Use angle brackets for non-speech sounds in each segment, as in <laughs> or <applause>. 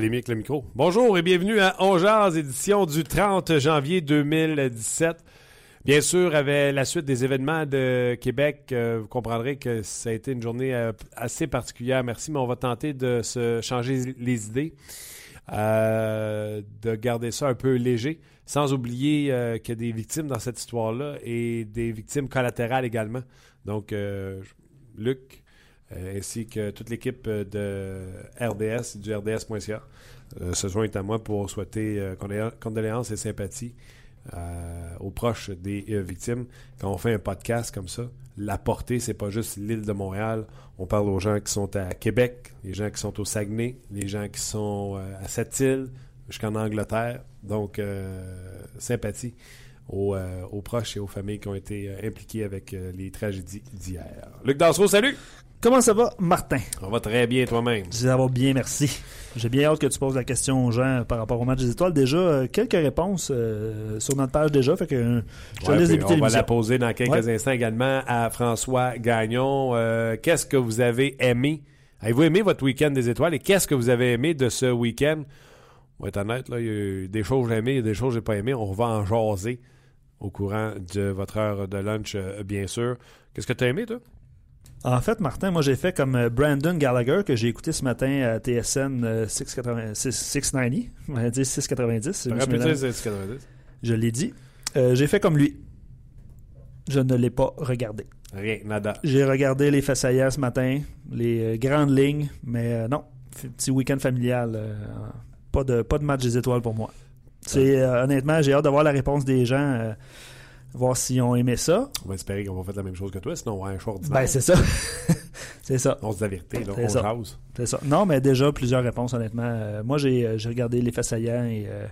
Le micro. Bonjour et bienvenue à Ongeaz, édition du 30 janvier 2017. Bien sûr, avec la suite des événements de Québec, euh, vous comprendrez que ça a été une journée euh, assez particulière. Merci, mais on va tenter de se changer les idées, euh, de garder ça un peu léger, sans oublier qu'il y a des victimes dans cette histoire-là et des victimes collatérales également. Donc, Luc, ainsi que toute l'équipe euh, de RDS, du RDS.ca, euh, se joint à moi pour souhaiter condoléances et sympathie aux proches des victimes. Quand on fait un podcast comme ça, la portée, c'est pas juste l'île de Montréal. On parle aux gens qui sont à Québec, les gens qui sont au Saguenay, les gens qui sont à Sept-Îles, jusqu'en Angleterre. Donc, sympathie aux, proches et aux familles qui ont été impliquées avec les tragédies d'hier. Luc Dansereau, salut! Comment ça va, Martin? On va très bien toi-même. Ça va bien, merci. J'ai bien hâte que tu poses la question aux gens par rapport au match des étoiles. Déjà, euh, quelques réponses euh, sur notre page déjà. Fait que euh, je te laisse On va la poser dans quelques instants également à François Gagnon. qu'est-ce que vous avez aimé? Avez-vous aimé votre week-end des étoiles et qu'est-ce que vous avez aimé de ce week-end? On va être honnête, là, il y a eu des choses que j'ai aimées, il y a des choses que j'ai pas aimées. On va en jaser au courant de votre heure de lunch, bien sûr. Qu'est-ce que tu as aimé, toi? En fait, Martin, moi j'ai fait comme euh, Brandon Gallagher que j'ai écouté ce matin à TSN 690. 690. On va dire 690. Je l'ai dit. Euh, j'ai fait comme lui. Je ne l'ai pas regardé. Rien, nada. J'ai regardé les faits ce matin, les euh, grandes lignes, mais non, petit week-end familial. pas, de, pas de match des étoiles pour moi. C'est honnêtement, j'ai hâte d'avoir la réponse des gens voir s'ils ont aimé ça. On va espérer qu'on va faire la même chose que toi, sinon on va un choix Ben, c'est ça. <laughs> c'est ça. On se dit la vérité, là, on jase. C'est ça. Non, mais déjà, plusieurs réponses, honnêtement. Euh, moi, euh, j'ai regardé les faits saillants et euh,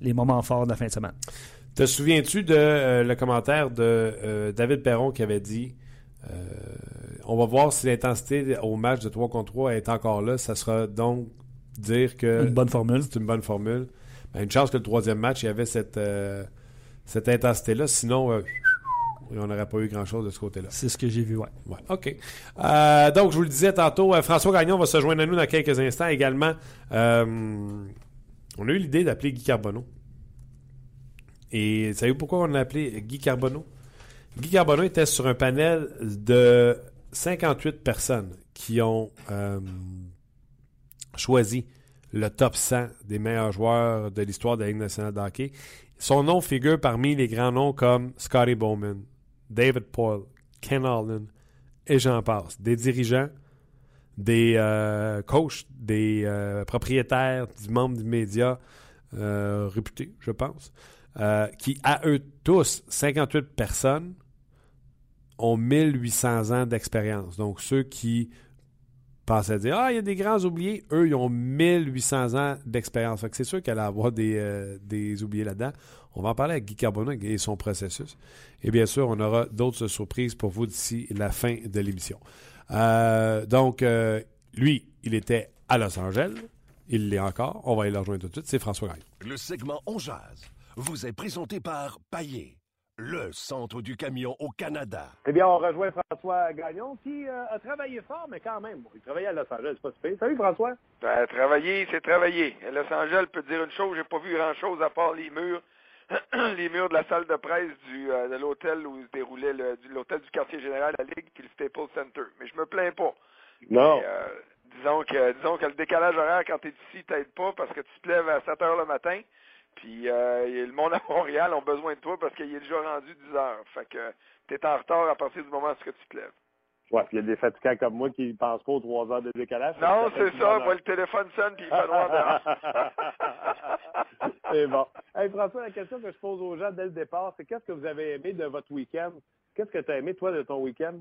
les moments forts de la fin de semaine. Te souviens-tu de le commentaire de David Perron qui avait dit on va voir si l'intensité au match de 3 contre 3 est encore là. Ça sera donc dire que. Une bonne formule. C'est une bonne formule. Ben, une chance que le troisième match, il y avait cette cette intensité-là. Sinon, euh, on n'aurait pas eu grand-chose de ce côté-là. C'est ce que j'ai vu, oui. Ouais, OK. Euh, donc, je vous le disais tantôt, euh, François Gagnon va se joindre à nous dans quelques instants également. on a eu l'idée d'appeler Guy Carbonneau. Et savez-vous pourquoi on l'a appelé Guy Carbonneau? Guy Carbonneau était sur un panel de 58 personnes qui ont choisi le top 100 des meilleurs joueurs de l'histoire de la Ligue nationale de hockey. Son nom figure parmi les grands noms comme Scotty Bowman, David Poyle, Ken Allen et j'en passe. Des dirigeants, des euh, coachs, des euh, propriétaires, des membres du média euh, réputés, je pense, qui, à eux tous, 58 personnes, ont 1800 ans d'expérience. Donc, ceux qui pensaient dire Ah, il y a des grands oubliés. Eux, ils ont 1800 ans d'expérience. c'est sûr qu'elle va avoir des, euh, des oubliés là-dedans. On va en parler avec Guy Carbonneau et son processus. Et bien sûr, on aura d'autres surprises pour vous d'ici la fin de l'émission. Euh, donc, euh, lui, il était à Los Angeles. Il l'est encore. On va aller le rejoindre tout de suite. C'est François Gagne. Le segment On Jazz vous est présenté par Paillé le centre du camion au Canada. Eh bien, on rejoint François Gagnon qui euh, a travaillé fort, mais quand même, il travaillait à Los Angeles, c'est pas super. Salut François. Ben, travailler, c'est travailler. À Los Angeles, peut dire une chose, j'ai pas vu grand-chose à part les murs, <clears throat> les murs de la salle de presse du, euh, de l'hôtel où se déroulait l'hôtel du quartier général de la Ligue, puis le Staples Center. Mais je me plains pas. Non. Euh, disons que disons que le décalage horaire quand tu es ici t'aide pas parce que tu te lèves à 7 heures le matin. Puis euh, le monde à Montréal ont besoin de toi parce qu'il est déjà rendu 10 heures. Fait que tu es en retard à partir du moment où tu te lèves. Ouais, puis il y a des fatigants comme moi qui ne pensent pas aux 3 heures de décalage. Non, c'est ça. Moi, le téléphone sonne puis il fait noir dehors. <laughs> c'est bon. Hey, François, la question que je pose aux gens dès le départ, c'est qu'est-ce que vous avez aimé de votre week-end? Qu'est-ce que tu as aimé, toi, de ton week-end?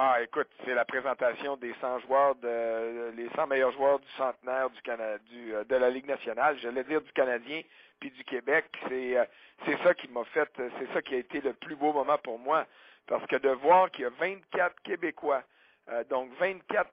Ah, écoute, c'est la présentation des 100 joueurs, de, les 100 meilleurs joueurs du centenaire du, Canada, du de la Ligue nationale, j'allais dire du Canadien puis du Québec. C'est c'est ça qui m'a fait, c'est ça qui a été le plus beau moment pour moi, parce que de voir qu'il y a 24 Québécois, donc 24%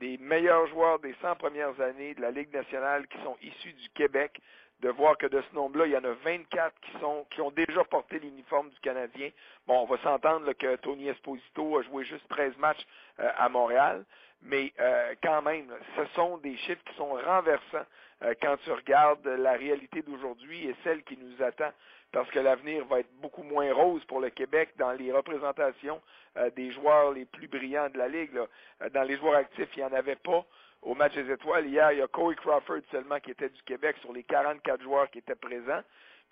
des meilleurs joueurs des 100 premières années de la Ligue nationale qui sont issus du Québec, de voir que de ce nombre-là, il y en a 24 qui sont qui ont déjà porté l'uniforme du Canadien. Bon, on va s'entendre que Tony Esposito a joué juste 13 matchs euh, à Montréal, mais euh, quand même, ce sont des chiffres qui sont renversants euh, quand tu regardes la réalité d'aujourd'hui et celle qui nous attend parce que l'avenir va être beaucoup moins rose pour le Québec dans les représentations euh, des joueurs les plus brillants de la Ligue. Euh, dans les joueurs actifs, il n'y en avait pas. Au match des étoiles, hier, il y a Corey Crawford seulement qui était du Québec sur les 44 joueurs qui étaient présents.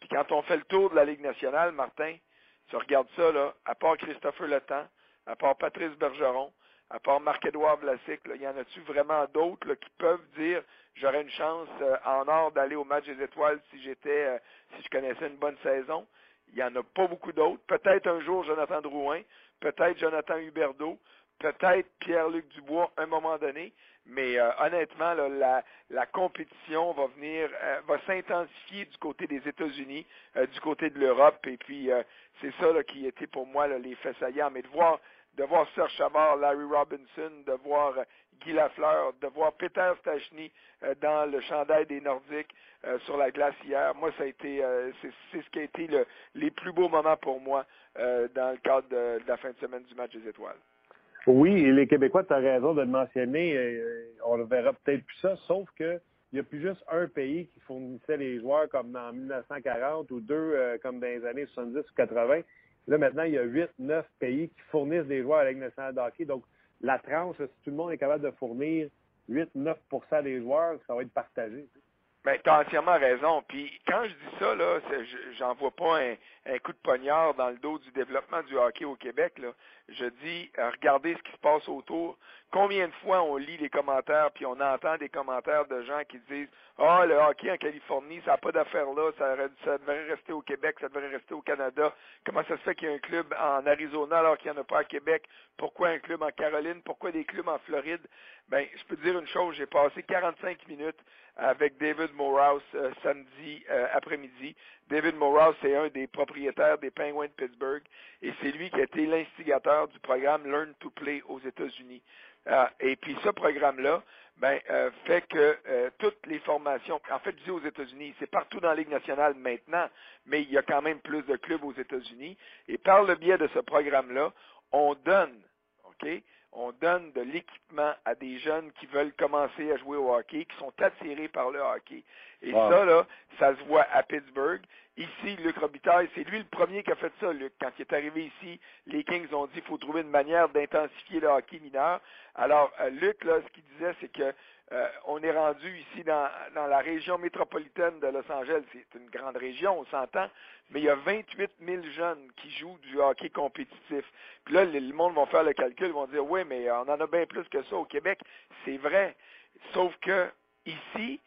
Puis quand on fait le tour de la Ligue nationale, Martin, tu regardes ça, là, à part Christopher Letang, à part Patrice Bergeron, à part Marc-Édouard Vlasic, il y en a-tu vraiment d'autres qui peuvent dire j'aurais une chance euh, en or d'aller au match des étoiles si j'étais euh, si je connaissais une bonne saison? Il n'y en a pas beaucoup d'autres. Peut-être un jour Jonathan Drouin, peut-être Jonathan Huberdeau, peut-être Pierre-Luc Dubois à un moment donné, mais euh, honnêtement, la, la, compétition va venir, va s'intensifier du côté des États-Unis, du côté de l'Europe, et puis c'est ça là, qui était pour moi là, les faits saillants. Mais de voir de voir Serge Chavard, Larry Robinson, de voir euh, Guy Lafleur, de voir Peter Stachny euh, dans le chandail des Nordiques euh, sur la glace hier. Moi, ça a été, c'est ce qui a été le, les plus beaux moments pour moi dans le cadre de, la fin de semaine du match des étoiles. Oui, et les Québécois, tu as raison de le mentionner. on ne verra peut-être plus ça, sauf que il n'y a plus juste un pays qui fournissait les joueurs comme en 1940 ou deux comme dans les années 70 ou 80. Là, maintenant, il y a 8, 9 pays qui fournissent des joueurs à la nationale de hockey. Donc, la tranche, si tout le monde est capable de fournir 8, 9% des joueurs, ça va être partagé. Ben, tu as entièrement raison. Puis quand je dis ça, là, j'en vois pas un, coup de poignard dans le dos du développement du hockey au Québec. Là. Je dis, euh, regardez ce qui se passe autour. Combien de fois on lit les commentaires, puis on entend des commentaires de gens qui disent Ah, le hockey en Californie, ça n'a pas d'affaire là, ça, ça, devrait rester au Québec, ça devrait rester au Canada. Comment ça se fait qu'il y a un club en Arizona alors qu'il n'y en a pas à Québec? Pourquoi un club en Caroline? Pourquoi des clubs en Floride? Ben, je peux te dire une chose, j'ai passé 45 minutes avec David Morehouse euh, samedi euh, après-midi. David Morehouse, c'est un des propriétaires des Penguins de Pittsburgh et c'est lui qui a été l'instigateur du programme Learn to Play aux États-Unis. Euh, et puis ce programme-là, ben, euh, fait que euh, toutes les formations, en fait, je dis aux États-Unis, c'est partout dans la Ligue nationale maintenant, mais il y a quand même plus de clubs aux États-Unis. Et par le biais de ce programme-là, on donne, OK, on donne de l'équipement à des jeunes qui veulent commencer à jouer au hockey, qui sont attirés par le hockey. Et ça, là, ça se voit à Pittsburgh. Ici, Luc Robitaille, c'est lui le premier qui a fait ça, Luc. Quand il est arrivé ici, les Kings ont dit qu'il faut trouver une manière d'intensifier le hockey mineur. Alors, euh, Luc, là, ce qu'il disait, c'est que euh, on est rendu ici dans, dans la région métropolitaine de Los Angeles. C'est une grande région, on s'entend, mais il y a 28 000 jeunes qui jouent du hockey compétitif. Puis là, le, monde va faire le calcul, vont dire, oui, mais on en a bien plus que ça au Québec. C'est vrai. Sauf que ici,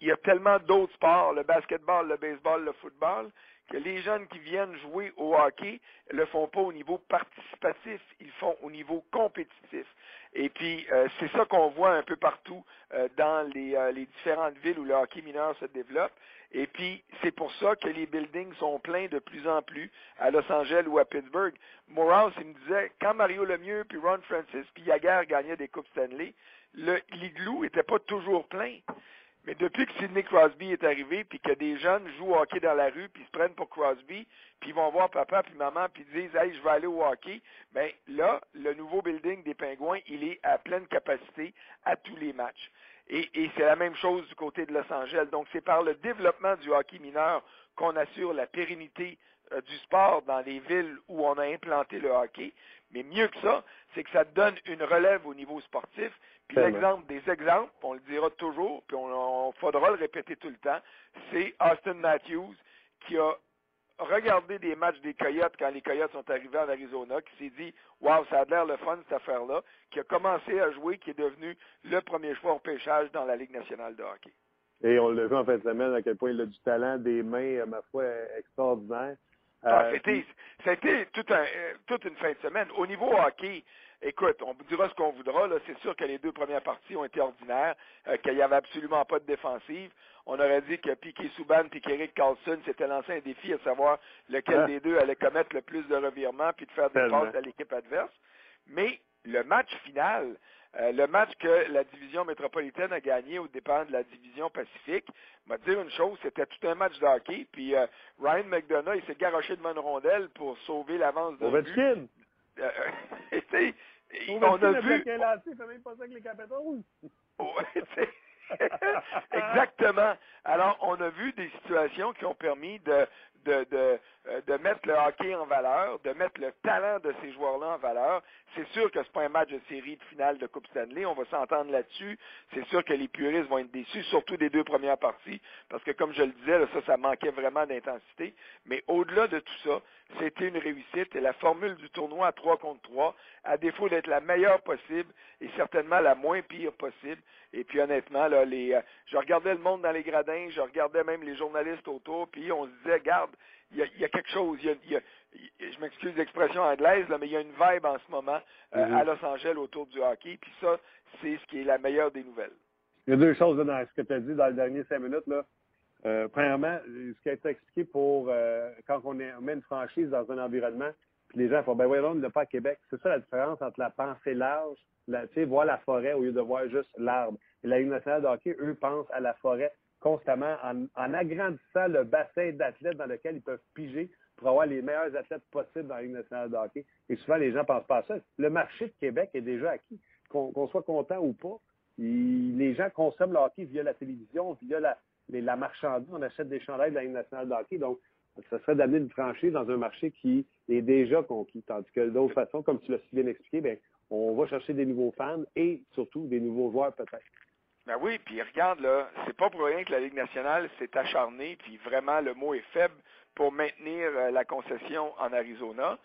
il y a tellement d'autres sports, le basketball, le baseball, le football, que les jeunes qui viennent jouer au hockey le font pas au niveau participatif, ils font au niveau compétitif. Et puis, euh, c'est ça qu'on voit un peu partout euh, dans les, euh, les, différentes villes où le hockey mineur se développe. Et puis, c'est pour ça que les buildings sont pleins de plus en plus à Los Angeles ou à Pittsburgh. Morehouse, il me disait, quand Mario Lemieux, puis Ron Francis, puis Yaguer gagnaient des Coupes Stanley, le l'igloo était pas toujours plein. Mais depuis que Sidney Crosby est arrivé, puis que des jeunes jouent au hockey dans la rue, puis se prennent pour Crosby, puis ils vont voir papa puis maman, puis disent Hey, je vais aller au hockey, bien là, le nouveau building des Pingouins, il est à pleine capacité à tous les matchs. Et, c'est la même chose du côté de Los Angeles. Donc, c'est par le développement du hockey mineur qu'on assure la pérennité euh, du sport dans les villes où on a implanté le hockey. Mais mieux que ça, c'est que ça donne une relève au niveau sportif puis l'exemple des exemples, on le dira toujours, puis on, faudra le répéter tout le temps, c'est Austin Matthews qui a regardé des matchs des Coyotes quand les Coyotes sont arrivés en Arizona, qui s'est dit Waouh, ça a l'air le fun cette affaire-là, qui a commencé à jouer, qui est devenu le premier choix au pêchage dans la Ligue nationale de hockey. Et on l'a vu en fin de semaine à quel point il a du talent, des mains, ma foi, extraordinaires. Ah, c'était, c'était tout un, toute une fin de semaine. Au niveau hockey, écoute, on vous dira ce qu'on voudra. Là, c'est sûr que les deux premières parties ont été ordinaires, qu'il n'y avait absolument pas de défensive. On aurait dit que Piquet Souban et qu'Eric Carlson s'étaient lancé un défi à savoir lequel ah. des deux allait commettre le plus de revirements puis de faire des passes à l'équipe adverse. Mais le match final, euh, le match que la division métropolitaine a gagné au départ de la division Pacifique, m'a dire une chose, c'était tout un match de hockey, puis euh, Ryan McDonough, il s'est garoché devant une rondelle pour sauver l'avance de but. Euh, <laughs> on a vu... même pas ça avec les <laughs> <laughs> Exactement. Alors, on a vu des situations qui ont permis de, euh, de mettre le hockey en valeur, de mettre le talent de ces joueurs-là en valeur. C'est sûr que ce n'est pas un match de série de finale de Coupe Stanley, on va s'entendre là-dessus. C'est sûr que les puristes vont être déçus, surtout des deux premières parties, parce que comme je le disais, ça, ça manquait vraiment d'intensité. Mais au-delà de tout ça, c'était une réussite et la formule du tournoi à 3 contre 3, à défaut d'être la meilleure possible, et certainement la moins pire possible. Et puis honnêtement, là, les, euh, je regardais le monde dans les gradins, je regardais même les journalistes autour, puis on se disait, garde, il y, a, quelque chose. je m'excuse l'expression anglaise, là, mais il y a une vibe en ce moment euh, mhm. à Los Angeles autour du hockey. Puis ça, c'est ce qui est la meilleure des nouvelles. Il y a deux choses dans ce que tu as dit dans les dernières cinq minutes. Là. Euh, premièrement, ce qui a été expliqué pour euh, quand on, met une franchise dans un environnement, puis les gens font ben voyons, on ne l'a pas à Québec. C'est ça la différence entre la pensée large, la, tu sais, voir la forêt au lieu de voir juste l'arbre. Et la Ligue nationale de hockey, eux, pensent à la forêt constamment en, agrandissant le bassin d'athlètes dans lequel ils peuvent piger pour avoir les meilleurs athlètes possibles dans la Ligue nationale de hockey. Et souvent, les gens ne pensent pas à ça. Le marché de Québec est déjà acquis. Qu'on soit content ou pas, les gens consomment le hockey via la télévision, via la, la marchandise. On achète des chandails de la Ligue nationale de hockey. Donc, ça serait d'amener une franchise dans un marché qui est déjà conquis. Tandis que d'autre façon, comme tu l'as si bien expliqué, bien, on va chercher des nouveaux fans et surtout des nouveaux joueurs peut-être. Ben oui, puis regarde là, c'est pas pour rien que la Ligue nationale s'est acharnée, puis vraiment le mot est faible pour maintenir euh, la concession en Arizona.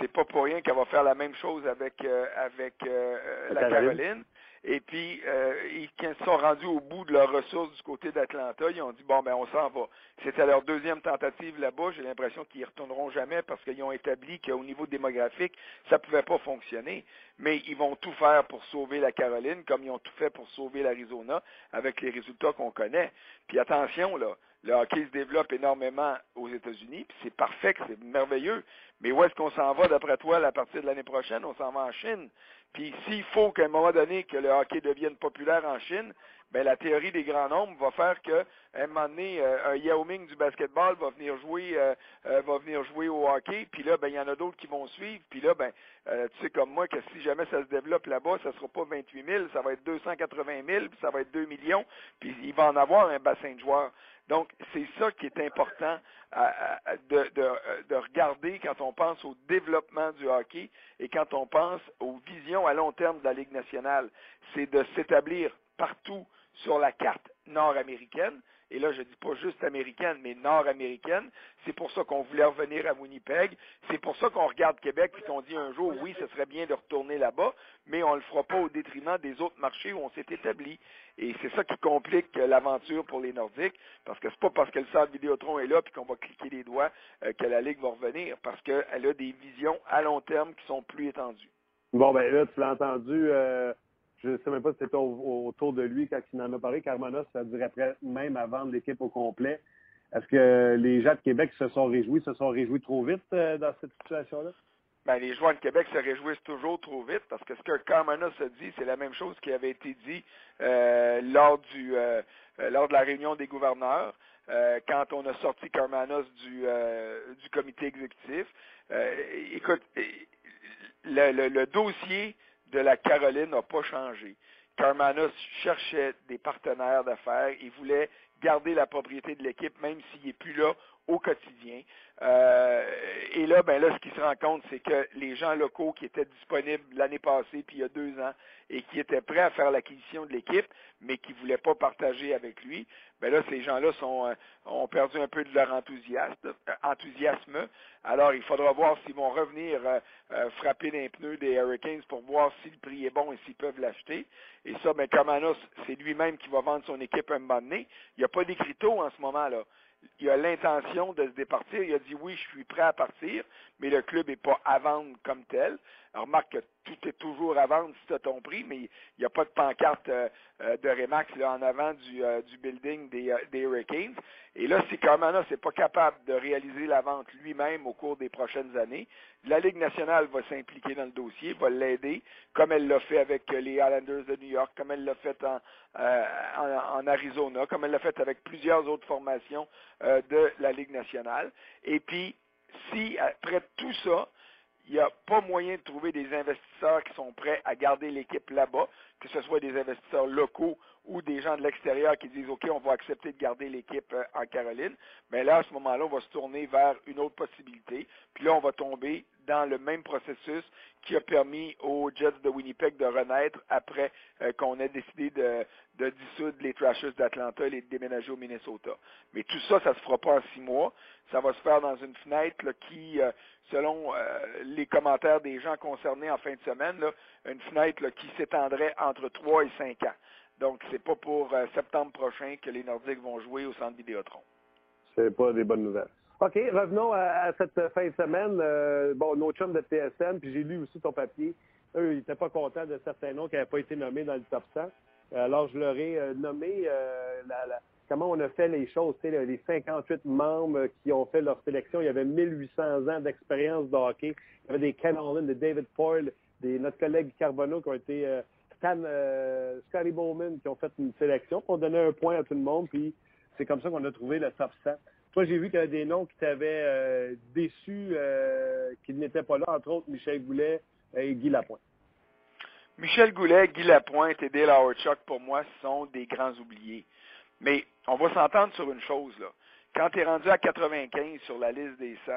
C'est pas pour rien qu'elle va faire la même chose avec euh, avec euh, la Caroline. Et puis, euh, ils, quand ils sont rendus au bout de leurs ressources du côté d'Atlanta, ils ont dit, bon, ben on s'en va. C'était leur deuxième tentative là-bas. J'ai l'impression qu'ils ne retourneront jamais parce qu'ils ont établi qu'au niveau démographique, ça ne pouvait pas fonctionner. Mais ils vont tout faire pour sauver la Caroline, comme ils ont tout fait pour sauver l'Arizona, avec les résultats qu'on connaît. Puis attention, là, le hockey se développe énormément aux États-Unis, puis c'est parfait, c'est merveilleux. Mais où est-ce qu'on s'en va, d'après toi, à partir de l'année prochaine? On s'en va en Chine. Puis s'il faut qu'à un moment donné que le hockey devienne populaire en Chine, ben la théorie des grands nombres va faire que un moment donné, euh, un Yao Ming du basketball va venir jouer euh, euh, va venir jouer au hockey, puis là, ben il y en a d'autres qui vont suivre, puis là, ben tu sais comme moi que si jamais ça se développe là-bas, ça sera pas 28 000, ça va être 280 000, puis ça va être 2 millions, puis il va en avoir un bassin de joueurs. Donc, c'est ça qui est important de, regarder quand on pense au développement du hockey et quand on pense aux visions à long terme de la Ligue nationale. C'est de s'établir partout sur la carte nord-américaine, et là je dis pas juste américaine, mais nord-américaine. C'est pour ça qu'on voulait revenir à Winnipeg. C'est pour ça qu'on regarde Québec et qu'on dit un jour, oui, ce serait bien de retourner là-bas, mais on ne le fera pas au détriment des autres marchés où on s'est établi. Et c'est ça qui complique l'aventure pour les Nordiques, parce que c'est pas parce que le centre Vidéotron est là puis qu'on va cliquer les doigts euh, que la Ligue va revenir, parce qu'elle a des visions à long terme qui sont plus étendues. Bon, ben là, tu l'as entendu. Euh, je ne sais même pas si c'était autour de lui quand il en a parlé. Carmanos, ça dirait prêt même vendre l'équipe au complet. Est-ce que les gens de Québec se sont réjouis, se sont réjouis trop vite euh, dans cette situation-là? Ben, les joueurs de Québec se réjouissent toujours trop vite parce que ce que Carmanos a dit, c'est la même chose qui avait été dit euh, lors du euh, lors de la réunion des gouverneurs. quand on a sorti Carmanos du, comité exécutif. écoute, le, dossier de la Caroline n'a pas changé. Carmanos cherchait des partenaires d'affaires. Il voulait garder la propriété de l'équipe, même s'il n'est plus là au quotidien. Euh, et là, ben là, ce qui se rend compte, c'est que les gens locaux qui étaient disponibles l'année passée, puis il y a deux ans, et qui étaient prêts à faire l'acquisition de l'équipe, mais qui ne voulaient pas partager avec lui, ben là, ces gens-là sont euh, ont perdu un peu de leur enthousiasme. Euh, enthousiasme. Alors, il faudra voir s'ils vont revenir frapper les pneus des Hurricanes pour voir si le prix est bon et s'ils peuvent l'acheter. Et ça, ben, Kamanos, c'est lui-même qui va vendre son équipe un moment donné. Il a pas d'écriteau en ce moment-là il a l'intention de se départir. Il a dit oui, je suis prêt à partir, mais le club n'est pas à vendre comme tel. Alors, remarque que tout est toujours à vendre si tu as ton prix, mais il n'y a pas de pancarte euh, euh, de Remax en avant du, euh, du building des, des, Hurricanes. Et là, si Carmana n'est pas capable de réaliser la vente lui-même au cours des prochaines années, la Ligue nationale va s'impliquer dans le dossier, va l'aider, comme elle l'a fait avec les Islanders de New York, comme elle l'a fait en, en, en, Arizona, comme elle l'a fait avec plusieurs autres formations de la Ligue nationale. Et puis, si après tout ça, il n'y a pas moyen de trouver des investisseurs qui sont prêts à garder l'équipe là-bas, que ce soit des investisseurs locaux ou des gens de l'extérieur qui disent OK, on va accepter de garder l'équipe euh, en Caroline. Mais là, à ce moment-là, on va se tourner vers une autre possibilité. Puis là, on va tomber dans le même processus qui a permis aux Jets de Winnipeg de renaître après euh, qu'on ait décidé de, dissoudre les Trashers d'Atlanta et de déménager au Minnesota. Mais tout ça, ça ne se fera pas en six mois. Ça va se faire dans une fenêtre qui, euh, selon euh, les commentaires des gens concernés en fin de semaine, une fenêtre qui s'étendrait entre trois et cinq ans. Donc, c'est pas pour septembre prochain que les Nordiques vont jouer au centre Vidéotron. C'est pas des bonnes nouvelles. OK, revenons à, cette fin de semaine. Euh, bon, nos chums de TSN, puis j'ai lu aussi ton papier. Eux, ils n'étaient pas contents de certains noms qui n'avaient pas été nommés dans le top 100. Alors, je leur ai euh, nommé euh, comment on a fait les choses. Les 58 membres qui ont fait leur sélection, il y avait 1800 ans d'expérience de hockey. Il y avait des Ken Holland, des David Poyle, des notre collègue Carbonneau qui ont été Stan, Scotty Bowman qui ont fait une sélection. On donnait un point à tout le monde, puis c'est comme ça qu'on a trouvé le top 100. Toi, j'ai vu qu'il y avait des noms qui t'avaient euh, déçu, euh, qu'ils n'étaient pas là, entre autres Michel Goulet et Guy Lapointe. Michel Goulet, Guy Lapointe et Dale Howard pour moi, sont des grands oubliés. Mais on va s'entendre sur une chose, là. Quand tu es rendu à 95 sur la liste des 100,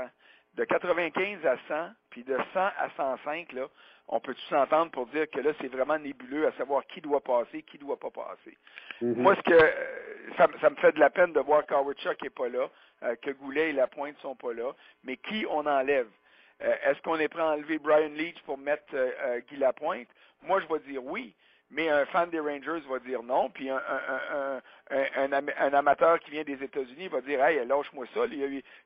de 95 à 100, puis de 100 à 105, là, on peut tous s'entendre pour dire que là, c'est vraiment nébuleux à savoir qui doit passer, qui ne doit pas passer? Mm-hmm. Moi, ce que euh, ça, me fait de la peine de voir qu'Howard n'est pas là, euh, que Goulet et Lapointe sont pas là, mais qui on enlève? Euh, est-ce qu'on est prêt à enlever Brian Leach pour mettre Guy Lapointe? Moi, je vais dire oui mais un fan des Rangers va dire non, puis un, un, amateur qui vient des États-Unis va dire Hey, lâche-moi ça,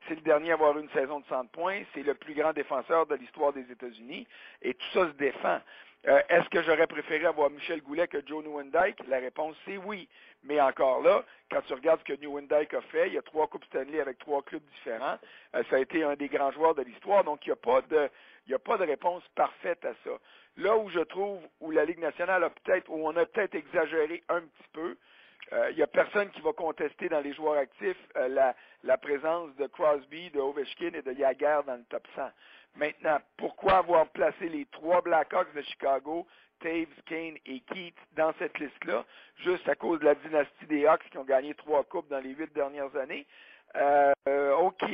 c'est le dernier à avoir une saison de 100 points, c'est le plus grand défenseur de l'histoire des États-Unis, et tout ça se défend. Euh, est-ce que j'aurais préféré avoir Michel Goulet que Joe Newendike? La réponse, c'est oui. Mais encore là, quand tu regardes ce que Newendike a fait, il y a trois Coupes Stanley avec trois clubs différents. Euh, ça a été un des grands joueurs de l'histoire, donc il n'y a pas de, il n'y a pas de réponse parfaite à ça. Là où je trouve où la Ligue nationale a peut-être, où on a peut-être exagéré un petit peu, euh, il n'y a personne qui va contester dans les joueurs actifs la, la, présence de Crosby, de Ovechkin et de Jagger dans le top 100. Maintenant, pourquoi avoir placé les trois Blackhawks de Chicago, Taves, Kane et Keith dans cette liste-là, juste à cause de la dynastie des Hawks qui ont gagné trois coupes dans les huit dernières années? Euh, OK,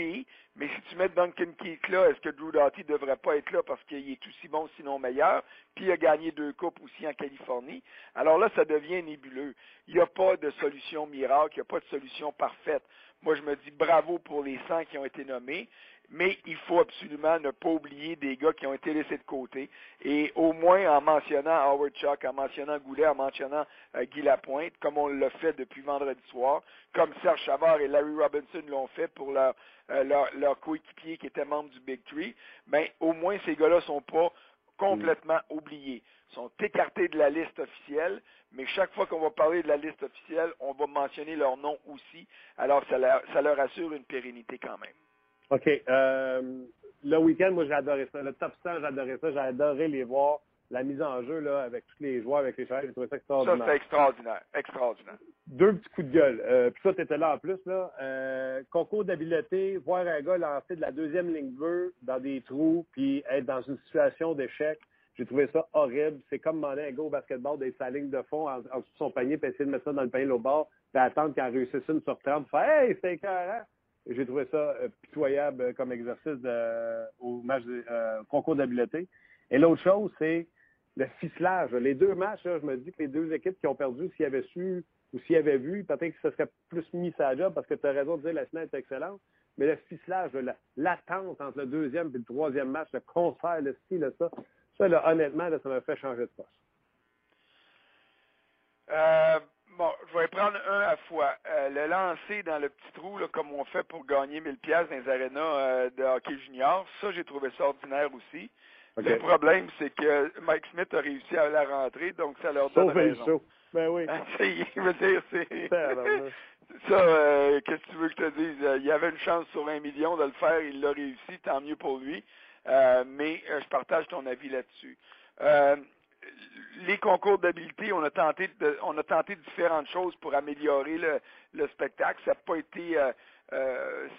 mais si tu mets Duncan Keith là, est-ce que Drew Doughty ne devrait pas être là parce qu'il est aussi bon, sinon meilleur, puis il a gagné deux coupes aussi en Californie? Alors là, ça devient nébuleux. Il n'y a pas de solution miracle, il n'y a pas de solution parfaite. Moi, je me dis bravo pour les 100 qui ont été nommés mais il faut absolument ne pas oublier des gars qui ont été laissés de côté. Et au moins en mentionnant Howard Chuck, en mentionnant Goulet, en mentionnant euh, Guy Lapointe, comme on l'a fait depuis vendredi soir, comme Serge Chavard et Larry Robinson l'ont fait pour leur, euh, leur, leur coéquipier qui était membre du Big Tree, ben, au moins ces gars-là sont pas complètement oubliés, sont écartés de la liste officielle, mais chaque fois qu'on va parler de la liste officielle, on va mentionner leur nom aussi, alors ça ça leur assure une pérennité quand même. OK. Euh, le week-end, moi, j'ai adoré ça. Le top 100, j'ai adoré ça. J'ai adoré les voir. La mise en jeu, là, avec tous les joueurs, avec les joueurs, j'ai trouvé ça extraordinaire. Ça, c'est extraordinaire. Extraordinaire. Deux petits coups de gueule. Euh, puis ça, t'étais là en plus, là. Euh, concours d'habileté, voir un gars lancer de la deuxième ligne bleue dans des trous, puis être dans une situation d'échec. J'ai trouvé ça horrible. C'est comme demander un gars au basketball d'être sa ligne de fond en, dessous de son panier, puis essayer de mettre ça dans le panier au bord, puis attendre qu'il en réussisse une sur 30, faire Hey, c'est écœurant! J'ai trouvé ça pitoyable comme exercice au match concours d'habileté. Et l'autre chose, c'est le ficelage. Les deux matchs, je me dis que les deux équipes qui ont perdu, s'ils avaient su ou s'ils avaient vu, peut-être que ce serait plus mis à job parce que tu as raison de dire la semaine est excellente. Mais le ficelage, l'attente entre le deuxième et le troisième match, le concert, le style, ça, ça, là, honnêtement, ça m'a fait changer de poste. Euh, bon, je vais prendre un à fois. Euh, le lancer dans le petit trou, là, comme on fait pour gagner 1000 pièces dans les arénas euh, de hockey junior, ça, j'ai trouvé ça ordinaire aussi. Le problème, c'est que Mike Smith a réussi à la rentrer, donc ça leur donne raison. Ben oui. <laughs> je veux dire, c'est... <laughs> Ça, euh, qu'est-ce que tu veux que je te dise? Il y avait une chance sur un million de le faire, il l'a réussi, tant mieux pour lui. Euh, mais euh, je partage ton avis là-dessus. les concours d'habileté, on a tenté de, on a tenté différentes choses pour améliorer le, le spectacle. Ça n'a pas été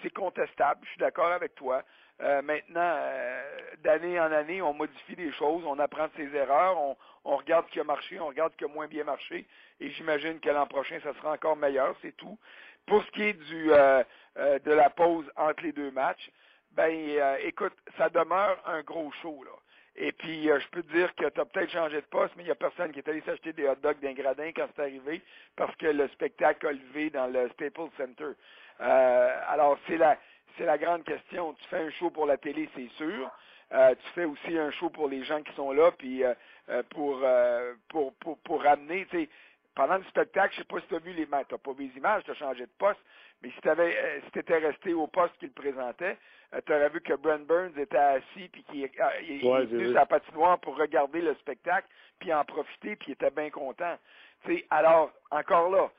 c'est contestable, je suis d'accord avec toi. Euh, maintenant, euh, d'année en année, on modifie des choses, on apprend de ses erreurs, on, on regarde ce qui a marché, on regarde ce qui a moins bien marché, et j'imagine que l'an prochain, ça sera encore meilleur, c'est tout. Pour ce qui est du euh, de la pause entre les deux matchs, ben écoute, ça demeure un gros show là. Et puis, je peux te dire que tu as peut-être changé de poste, mais il n'y a personne qui est allé s'acheter des hot dogs d'un gradin quand c'est arrivé, parce que le spectacle a levé dans le Staples Center. alors, c'est la, c'est la grande question. Tu fais un show pour la télé, c'est sûr. Euh, tu fais aussi un show pour les gens qui sont là, puis euh, euh, pour, pour, pour, pour ramener, tu sais, pendant le spectacle, je sais pas si tu as vu les tu n'as pas vu les images, tu as changé de poste, mais si tu avais si étais resté au poste qu'il présentait, tu aurais vu que Brent Burns était assis puis qu'il il, ouais, est venu sa patinoire pour regarder le spectacle, puis en profiter, puis il était bien content. Tu sais, alors, encore là,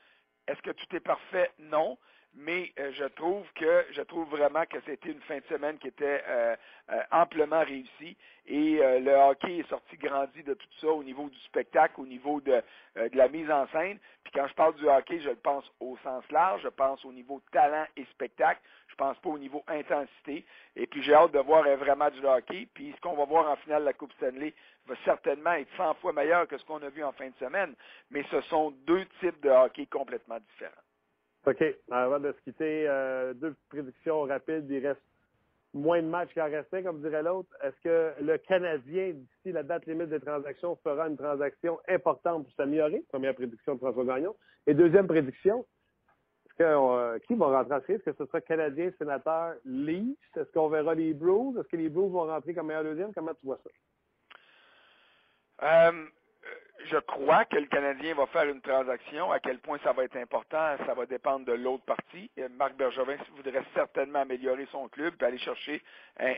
est-ce que tout est parfait? Non mais euh, je trouve que je trouve vraiment que c'était une fin de semaine qui était euh, euh, amplement réussie et le hockey est sorti grandi de tout ça au niveau du spectacle, au niveau de, de la mise en scène. Puis quand je parle du hockey, je le pense au sens large, je pense au niveau talent et spectacle, je pense pas au niveau intensité. Et puis j'ai hâte de voir un vrai match hockey. Puis ce qu'on va voir en finale de la Coupe Stanley va certainement être 100 fois meilleur que ce qu'on a vu en fin de semaine. Mais ce sont deux types de hockey complètement différents. OK. Avant de se quitter, euh, deux prédictions rapides. Il reste moins de matchs qu'à rester, comme dirait l'autre. Est-ce que le Canadien, d'ici la date limite des transactions, fera une transaction importante pour s'améliorer? Première prédiction de François Gagnon. Et deuxième prédiction, est-ce que, euh, qui va rentrer en? Est-ce que ce sera Canadien, Sénateur, Leafs? Est-ce qu'on verra les Blues? Est-ce que les Blues vont rentrer comme meilleur deuxième? Comment tu vois ça? Euh, je crois que le Canadien va faire une transaction. À quel point ça va être important, ça va dépendre de l'autre partie. Marc Bergevin voudrait certainement améliorer son club et aller chercher un,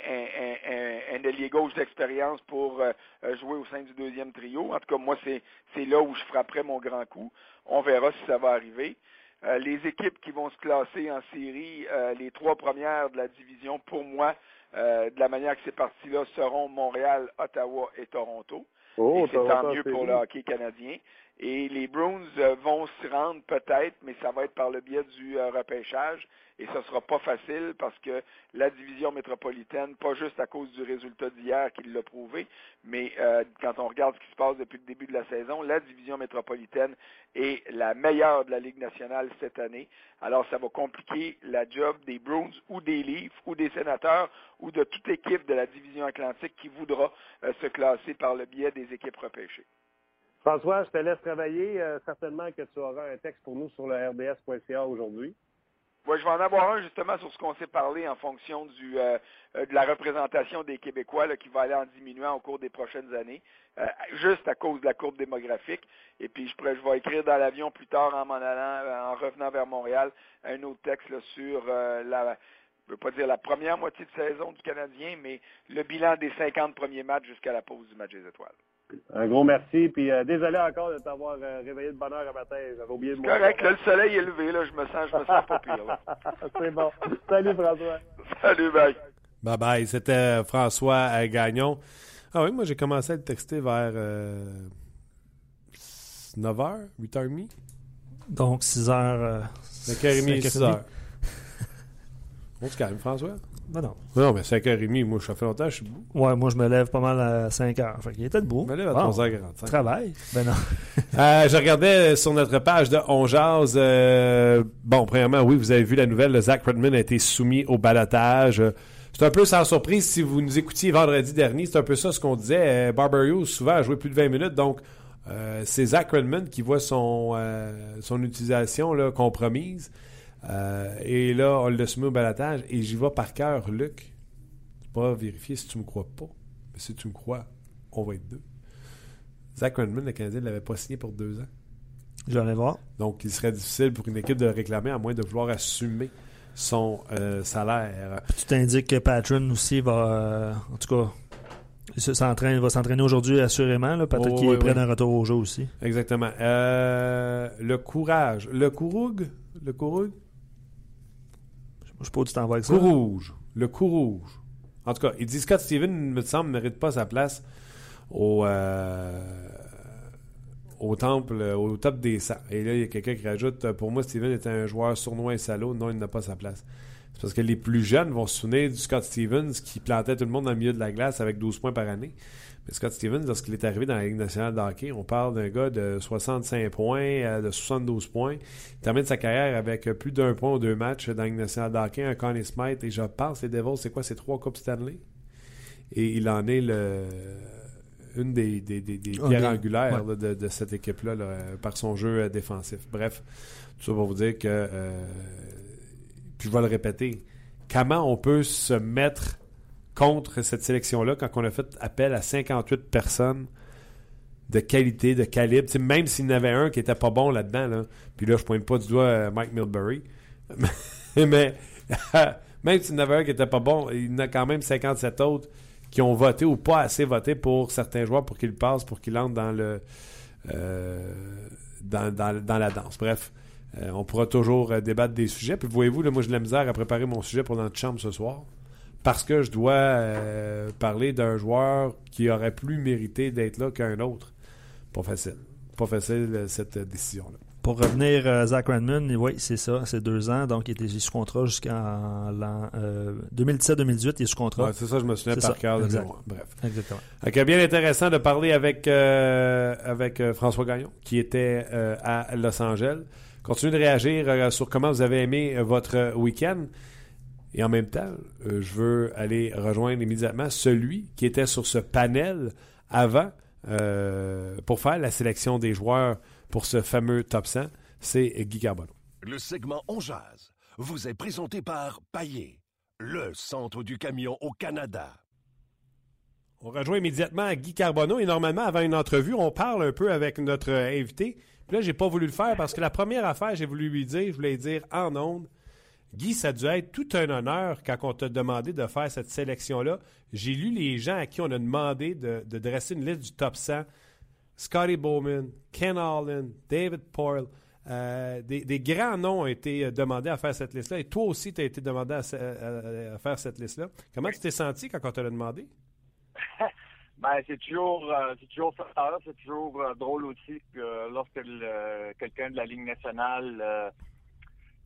un, gauche d'expérience pour euh, jouer au sein du deuxième trio. En tout cas, moi, c'est, là où je frapperai mon grand coup. On verra si ça va arriver. Euh, les équipes qui vont se classer en série, euh, les trois premières de la division, pour moi, de la manière que c'est parti là, seront Montréal, Ottawa et Toronto. Oh, c'est tant mieux pour le hockey canadien. Et les Bruins euh, vont s'y rendre peut-être, mais ça va être par le biais du euh, repêchage. Et ce ne sera pas facile parce que la division métropolitaine, pas juste à cause du résultat d'hier qui l'a prouvé, mais euh, quand on regarde ce qui se passe depuis le début de la saison, la division métropolitaine est la meilleure de la Ligue nationale cette année. Alors ça va compliquer la job des Bruins ou des Leafs ou des sénateurs ou de toute équipe de la division atlantique qui voudra se classer par le biais des équipes repêchées. François, je te laisse travailler. Euh, certainement que tu auras un texte pour nous sur le rds.ca aujourd'hui. Je vais en avoir un justement sur ce qu'on s'est parlé en fonction du, euh, euh, de la représentation des Québécois qui va aller en diminuant au cours des prochaines années, juste à cause de la courbe démographique. Et puis je, pourrais, je vais écrire dans l'avion plus tard en m'en allant, en revenant vers Montréal, un autre texte sur la, je veux pas dire la première moitié de saison du Canadien, mais le bilan des 50 premiers matchs jusqu'à la pause du match des étoiles. Un gros merci. Puis euh, désolé encore de t'avoir euh, réveillé de bonne heure à matin. J'avais oublié de Correct, là, le soleil est levé, là, je me sens, je me sens pas pire. <laughs> C'est bon. Salut François. Salut, bye. Bye bye. C'était François Gagnon. Ah oui, moi j'ai commencé à le texter vers 9h, 8h30. Donc 6h. Euh, 6h. On se calme, François? Ben non. Non, mais 5h30, moi, ça fait longtemps, je suis debout. Ouais, moi, je me lève pas mal à 5h. Fait qu'il était debout. Je me lève à 3h45. Travail. Ben non. <laughs> euh, je regardais sur notre page de On Jazz. Euh, bon, premièrement, oui, vous avez vu la nouvelle. Le Zach Redman a été soumis au balotage. C'est un peu sans surprise si vous nous écoutiez vendredi dernier. C'est un peu ça ce qu'on disait. Euh, souvent, a joué plus de 20 minutes. Donc, euh, c'est Zach Redman qui voit son, euh, son utilisation là, compromise. Euh, et là, on l'a soumis au balatage et j'y vais par cœur, Luc. Tu pas vérifier si tu me crois pas. Mais si tu me crois, on va être deux. Zach Redman, le Canadien, ne l'avait pas signé pour deux ans. J'en ai voir. Donc, il serait difficile pour une équipe de réclamer, à moins de vouloir assumer son euh, salaire. tu t'indiques que Patron aussi va, euh, en tout cas, il va s'entraîner aujourd'hui assurément. Peut-être qu'il est prêt d'un retour au jeu aussi. Exactement. le courage. Le couroug? Le couroug? Je sais pas où tu t'envoies avec ça. Coup rouge. Le coup rouge. En tout cas, il dit Scott Steven, me semble, ne mérite pas sa place au, euh, au temple, au top des 100. Et là, il y a quelqu'un qui rajoute Pour moi, Steven est un joueur sournois et salaud. Non, il n'a pas sa place. C'est parce que les plus jeunes vont se souvenir du Scott Stevens qui plantait tout le monde dans le milieu de la glace avec 12 points par année. Scott Stevens, lorsqu'il est arrivé dans la Ligue nationale de hockey, on parle d'un gars de 65 points, euh, de 72 points. Il termine sa carrière avec plus d'un point ou deux matchs dans la Ligue nationale de hockey, un Connie Smith, et je pense, les Devils, c'est quoi, c'est trois Coupes Stanley? Et il en est le une des, des, des, pierres angulaires de, cette équipe-là par son jeu euh, défensif. Bref, tout ça pour vous dire que, euh, puis je vais le répéter, comment on peut se mettre contre cette sélection-là quand on a fait appel à 58 personnes de qualité, de calibre. même s'il y en avait un qui était pas bon là-dedans, là, puis là, je pointe pas du doigt euh, Mike Milbury, <laughs> mais <laughs> même s'il y en avait un qui était pas bon, il y en a quand même 57 autres qui ont voté ou pas assez voté pour certains joueurs pour qu'ils passent, pour qu'ils entrent dans le euh, dans, la danse. Bref, euh, on pourra toujours débattre des sujets. Puis voyez-vous, moi j'ai de la misère à préparer mon sujet pour notre chambre ce soir parce que je dois euh, parler d'un joueur qui aurait plus mérité d'être là qu'un autre. Pas facile. Pas facile, euh, cette décision-là. Pour revenir à Zach Randman, oui, c'est ça, c'est deux ans, donc il était sous contrat jusqu'en 2017-2018, il est sous contrat. c'est ça, je me souviens par cœur. Bref. Exactement. Donc, bien intéressant de parler avec, euh, avec François Gagnon, qui était à Los Angeles. Continuez de réagir sur comment vous avez aimé votre week-end. Et en même temps, euh, je veux aller rejoindre immédiatement celui qui était sur ce panel avant euh, pour faire la sélection des joueurs pour ce fameux top 100. C'est Guy Carbonneau. Le segment On Jazz vous est présenté par Paillé, le centre du camion au Canada. On rejoint immédiatement Guy Carbonneau et normalement, avant une entrevue, on parle un peu avec notre invité. Puis là, j'ai pas voulu le faire parce que la première affaire, j'ai voulu lui dire, je voulais dire en ondes, Guy, ça a dû être tout un honneur quand on t'a demandé de faire cette sélection-là. J'ai lu les gens à qui on a demandé de, dresser une liste du top 100. Scotty Bowman, Ken Allen, David Poyle. Euh, des, grands noms ont été euh, demandés à faire cette liste-là. Et toi aussi, tu as été demandé à, faire cette liste-là. Comment tu t'es senti quand on te l'a demandé? <laughs> ben, c'est toujours, euh, c'est toujours c'est toujours drôle aussi que lorsque quelqu'un de la Ligue nationale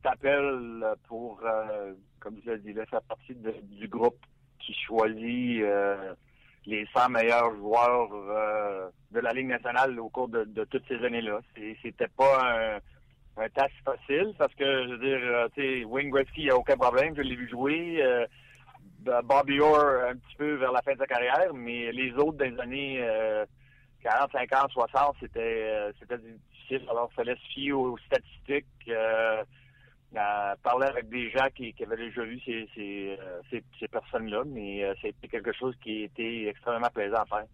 t'appelle pour, euh, comme je l'ai dit, là, faire partie du groupe qui choisit euh, les 100 meilleurs joueurs euh, de la Ligue nationale au cours de, toutes ces années-là. C'était pas un, un test facile parce que, je veux dire, tu sais, Wayne Gretzky, il n'y a aucun problème, je l'ai vu jouer. Bobby Orr, un petit peu vers la fin de sa carrière, mais les autres des années 40, 50, 60, c'était c'était difficile. Alors, il fallait se fier aux statistiques à parler avec des gens qui, avaient déjà vu ces, ces, euh, personnes-là, mais euh, c'était quelque chose qui était extrêmement plaisant à faire.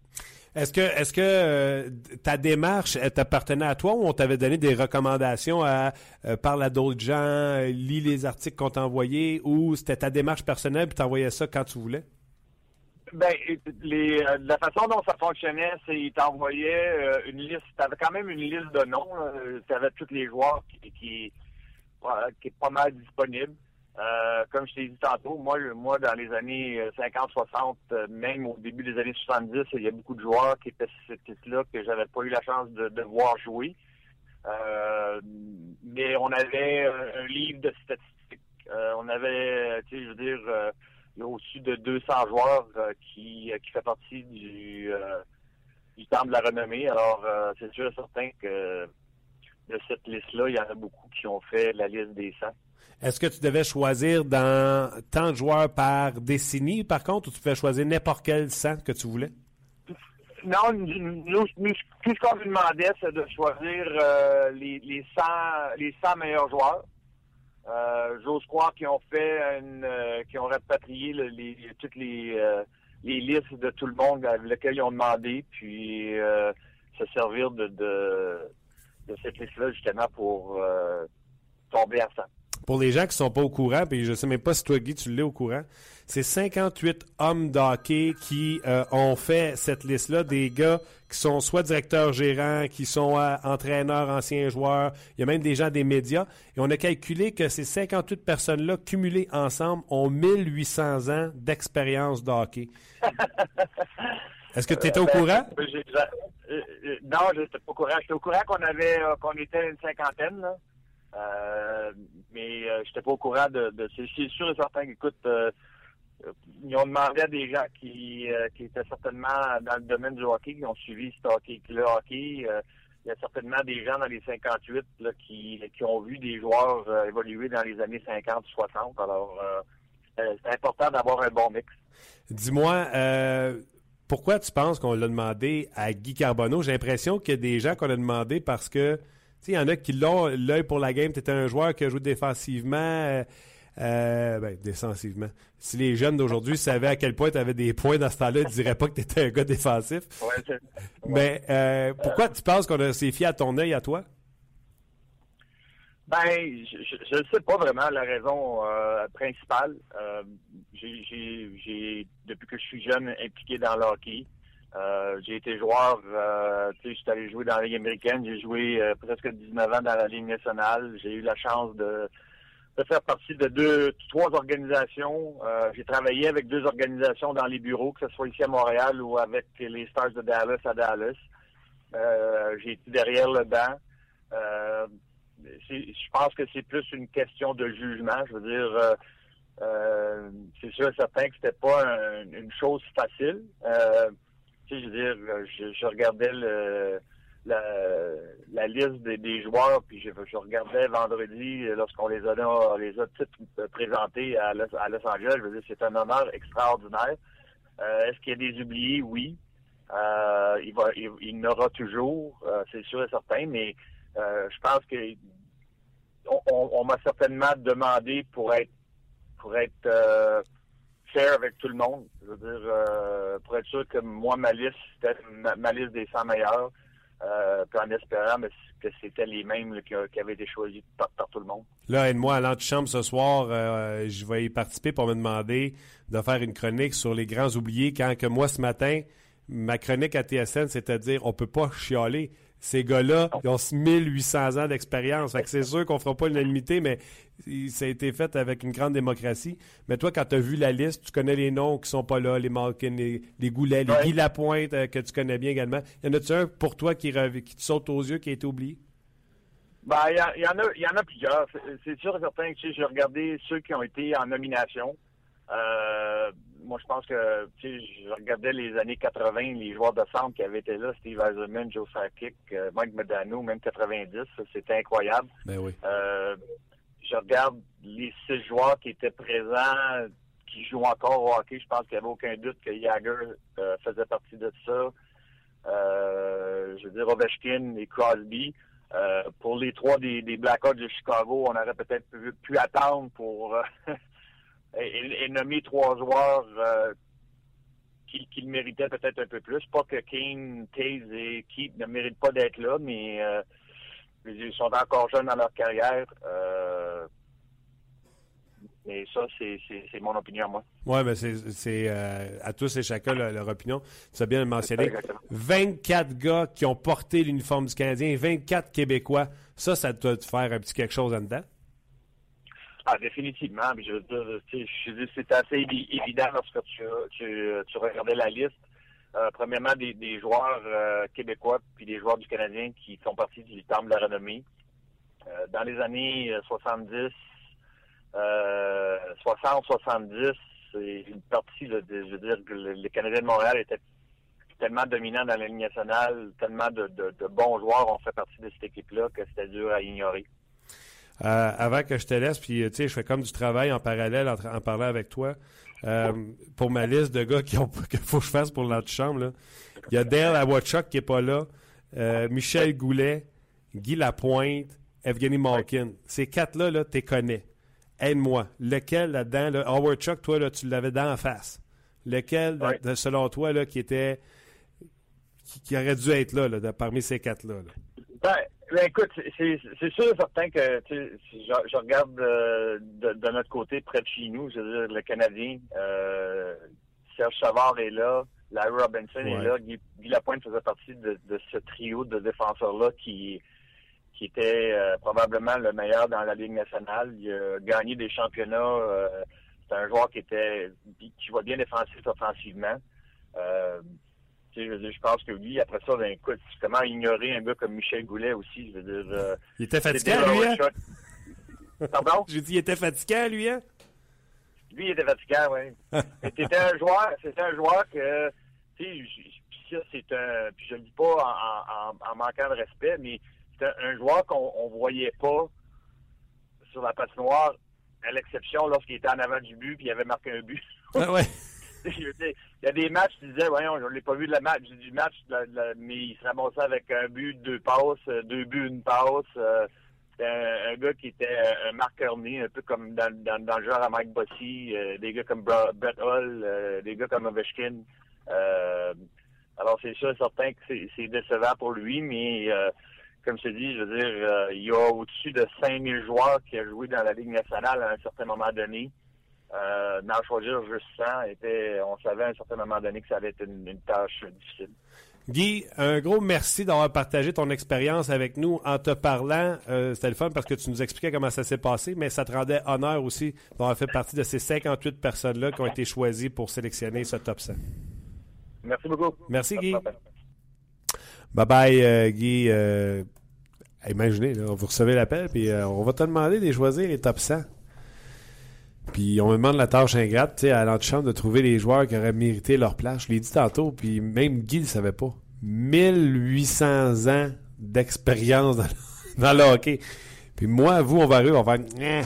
Est-ce que, est-ce que euh, ta démarche t'appartenait à toi ou on t'avait donné des recommandations à parler à d'autres gens, lis les articles qu'on t'a envoyés ou c'était ta démarche personnelle et t'envoyais ça quand tu voulais? Ben, les, la façon dont ça fonctionnait, c'est qu'ils t'envoyaient une liste. Tu avais quand même une liste de noms. Tu avais tous les joueurs qui qui est pas mal disponible. Euh, comme je t'ai dit tantôt, moi, moi, dans les années 50-60, euh, même au début des années 70, il y a beaucoup de joueurs qui étaient liste-là que j'avais pas eu la chance de, voir jouer. Euh, mais on avait un livre de statistiques on avait, tu sais, je veux dire, il y a au-dessus de 200 joueurs qui, qui fait partie du, du temps de la renommée. Alors, c'est sûr et certain que de cette liste-là, il y en a beaucoup qui ont fait la liste des 100. Est-ce que tu devais choisir dans tant de joueurs par décennie, par contre, ou tu pouvais choisir n'importe quel 100 que tu voulais? Non, nous, tout ce qu'on nous demandait, c'est de choisir euh, les, les, 100, les 100 meilleurs joueurs. Euh, J'ose croire qu'ils ont fait une, euh, qu'ils ont répatrié les, toutes les, euh, les listes de tout le monde avec lesquels ils ont demandé, puis se servir de, de, de cette liste-là justement pour tomber à 100 pour les gens qui sont pas au courant, puis je sais même pas si toi, Guy, tu l'es au courant, c'est 58 hommes d'hockey qui euh, ont fait cette liste-là, des gars qui sont soit directeurs gérants, qui sont euh, entraîneurs, anciens joueurs, il y a même des gens des médias, et on a calculé que ces 58 personnes-là, cumulées ensemble, ont 1800 ans d'expérience d'hockey. <laughs> Est-ce que tu étais au ben, courant? Euh, non, je n'étais pas au courant. J'étais au courant qu'on avait qu'on était une cinquantaine, là. Euh, mais euh, je n'étais pas au courant de, de c'est sûr et certain qu'écoute, euh, ils ont demandé à des gens qui, qui étaient certainement dans le domaine du hockey, qui ont suivi ce hockey, le hockey. il y a certainement des gens dans les 58 là, qui, qui ont vu des joueurs évoluer dans les années 50-60. Alors, c'est important d'avoir un bon mix. Dis-moi, pourquoi tu penses qu'on l'a demandé à Guy Carbonneau? J'ai l'impression qu'il y a des gens qu'on a demandé parce que il y en a qui l'ont l'œil pour la game. Tu étais un joueur qui a joué défensivement. Euh, euh, ben, défensivement. Si les jeunes d'aujourd'hui savaient à quel point tu avais des points dans ce temps-là, ils ne diraient pas que tu étais un gars défensif. Mais euh, pourquoi tu penses qu'on s'est fié à ton œil à toi? Ben, je ne sais pas vraiment la raison principale. j'ai, depuis que je suis jeune, impliqué dans le hockey. Euh, j'ai été joueur, euh, tu sais, je suis allé jouer dans la Ligue américaine. J'ai joué euh, presque 19 ans dans la Ligue nationale. J'ai eu la chance de, de faire partie de deux, trois organisations. j'ai travaillé avec deux organisations dans les bureaux, que ce soit ici à Montréal ou avec les Stars de Dallas à Dallas. j'ai été derrière le banc. Je pense que c'est plus une question de jugement. Je veux dire, c'est sûr et certain que c'était pas une chose facile je veux dire, euh, je, regardais le, la, liste des, joueurs, puis je, regardais vendredi euh, lorsqu'on les a, présentés à Los, Angeles. Je veux dire, c'est un honneur extraordinaire. Euh, est-ce qu'il y a des oubliés? Oui. il va, il, il aura toujours, c'est sûr et certain, mais je pense que on, m'a certainement demandé pour être pour être faire avec tout le monde. Je veux dire, euh, pour être sûr que moi, ma liste, c'était ma, liste des 100 meilleurs, euh, puis en espérant que c'était les mêmes qui, avaient été choisis par, tout le monde. Là, aide-moi à l'antichambre ce soir. Euh, je vais y participer pour me demander de faire une chronique sur les grands oubliés quand que moi, ce matin, ma chronique à TSN, c'est-à-dire on peut pas chialer. Ces gars-là, ils ont 1800 ans d'expérience. c'est sûr qu'on fera pas l'unanimité, mais ça a été fait avec une grande démocratie. Mais toi, quand tu as vu la liste, tu connais les noms qui sont pas là, les Malkin, les, Goulet, les Guy Lapointe, euh, que tu connais bien également. Y en a-tu un pour toi qui, qui te saute aux yeux, qui a été oublié? Ben, il y, en a, y en a plusieurs. C'est sûr et certain que j'ai regardé ceux qui ont été en nomination. Euh, moi, je pense que, tu sais, je regardais les années 80, les joueurs de centre qui avaient été là, Steve Eisenman, Joe Sakic, euh, Mike Medano, même 90, c'était incroyable. Ben oui. Euh, je regarde les six joueurs qui étaient présents, qui jouent encore au hockey. Je pense qu'il n'y avait aucun doute que Jagger euh, faisait partie de ça. je veux dire, Ovechkin et Crosby. pour les trois des, des Blackhawks de Chicago, on aurait peut-être pu, attendre pour <laughs> et, nommer trois joueurs euh, qui, qui, le méritaient peut-être un peu plus. Pas que Kane, Taze et Keith ne méritent pas d'être là, mais euh, ils sont encore jeunes dans leur carrière. Euh, et ça, c'est mon opinion, moi. Oui, mais c'est à tous et chacun leur, opinion. Tu as bien mentionné. 24 gars qui ont porté l'uniforme du Canadien, 24 Québécois. Ça, ça doit te faire un petit quelque chose en dedans? Ah, définitivement. Je veux dire, c'est assez évident lorsque tu, tu, regardais la liste. Euh, premièrement, des, joueurs euh, québécois puis des joueurs du Canadien qui font partie du temple de la renommée. Euh, dans les années 70, 60-70, c'est une partie, de, je veux dire, que le, Canadien de Montréal était tellement dominant dans la Ligue nationale, tellement de, bons joueurs ont fait partie de cette équipe-là que c'était dur à ignorer. Euh, avant que je te laisse, puis tu sais, je fais comme du travail en parallèle en, en parlant avec toi. Euh, pour ma liste de gars qu'il <laughs> faut que je fasse pour l'antichambre, il y a Dale Awachuk qui n'est pas là, euh, Michel Goulet, Guy Lapointe, Evgeny Malkin. Ces quatre-là, là, tu les connais. Aide-moi. Lequel là-dedans, là, Howard Chuck, toi, là, tu l'avais dans la face. Lequel, selon toi, là, qui était. Qui, aurait dû être là, là parmi ces quatre-là? Ben, ben, écoute, c'est sûr et certain que si je, je, regarde euh, de, notre côté, près de chez nous, je veux dire, le Canadien, euh, Serge Savard est là, Larry Robinson est là, Guy, Lapointe faisait partie de, de ce trio de défenseurs-là qui qui était euh, probablement le meilleur dans la Ligue nationale. Il a gagné des championnats. C'est un joueur qui était qui va bien défensif offensivement. Je, veux dire, je pense que lui, après ça, ben, écoute, comment ignorer un gars comme Michel Goulet aussi, je veux dire. Euh, il était fatigué, lui, hein? Pardon? <laughs> J'ai dit, il était fatigué, lui, hein? Lui, il était fatigué, oui. c'était <laughs> un joueur, c'était un joueur que, tu sais, c'est un, puis je le dis pas en, en, en manquant de respect, mais un joueur qu'on ne voyait pas sur la patinoire, à l'exception lorsqu'il était en avant du but puis il avait marqué un but. Ah ouais. <laughs> <laughs> il y a des matchs, tu disais, voyons, je l'ai pas vu de la match, du match, mais il se ramassait avec un but, deux passes, euh, deux buts, une passe. Euh, c'était un, gars qui était un marqueur né, un peu comme dans, dans, le genre à Mike Bossy, euh, des gars comme Brett Hull, des gars comme Ovechkin. alors c'est sûr, certain que c'est décevant pour lui, mais comme je te dis, je veux dire, euh, il y a au-dessus de 5000 joueurs qui ont joué dans la Ligue nationale à un certain moment donné. Euh, d'en choisir juste 100, était, on savait à un certain moment donné que ça allait être une, tâche difficile. Guy, un gros merci d'avoir partagé ton expérience avec nous en te parlant. Euh, C'était le fun parce que tu nous expliquais comment ça s'est passé, mais ça te rendait honneur aussi d'avoir fait partie de ces 58 personnes-là qui ont été choisies pour sélectionner ce top 100. Merci beaucoup. Merci, Guy. Bye bye, euh, Guy. Euh, imaginez, là, vous recevez l'appel, puis euh, on va te demander de choisir les top 100. Puis on me demande la tâche ingrate, tu sais, à l'antichambre de trouver les joueurs qui auraient mérité leur place. Je l'ai dit tantôt, puis même Guy ne le savait pas. 1800 ans d'expérience dans, le hockey. Puis moi, vous, on va arriver, on va faire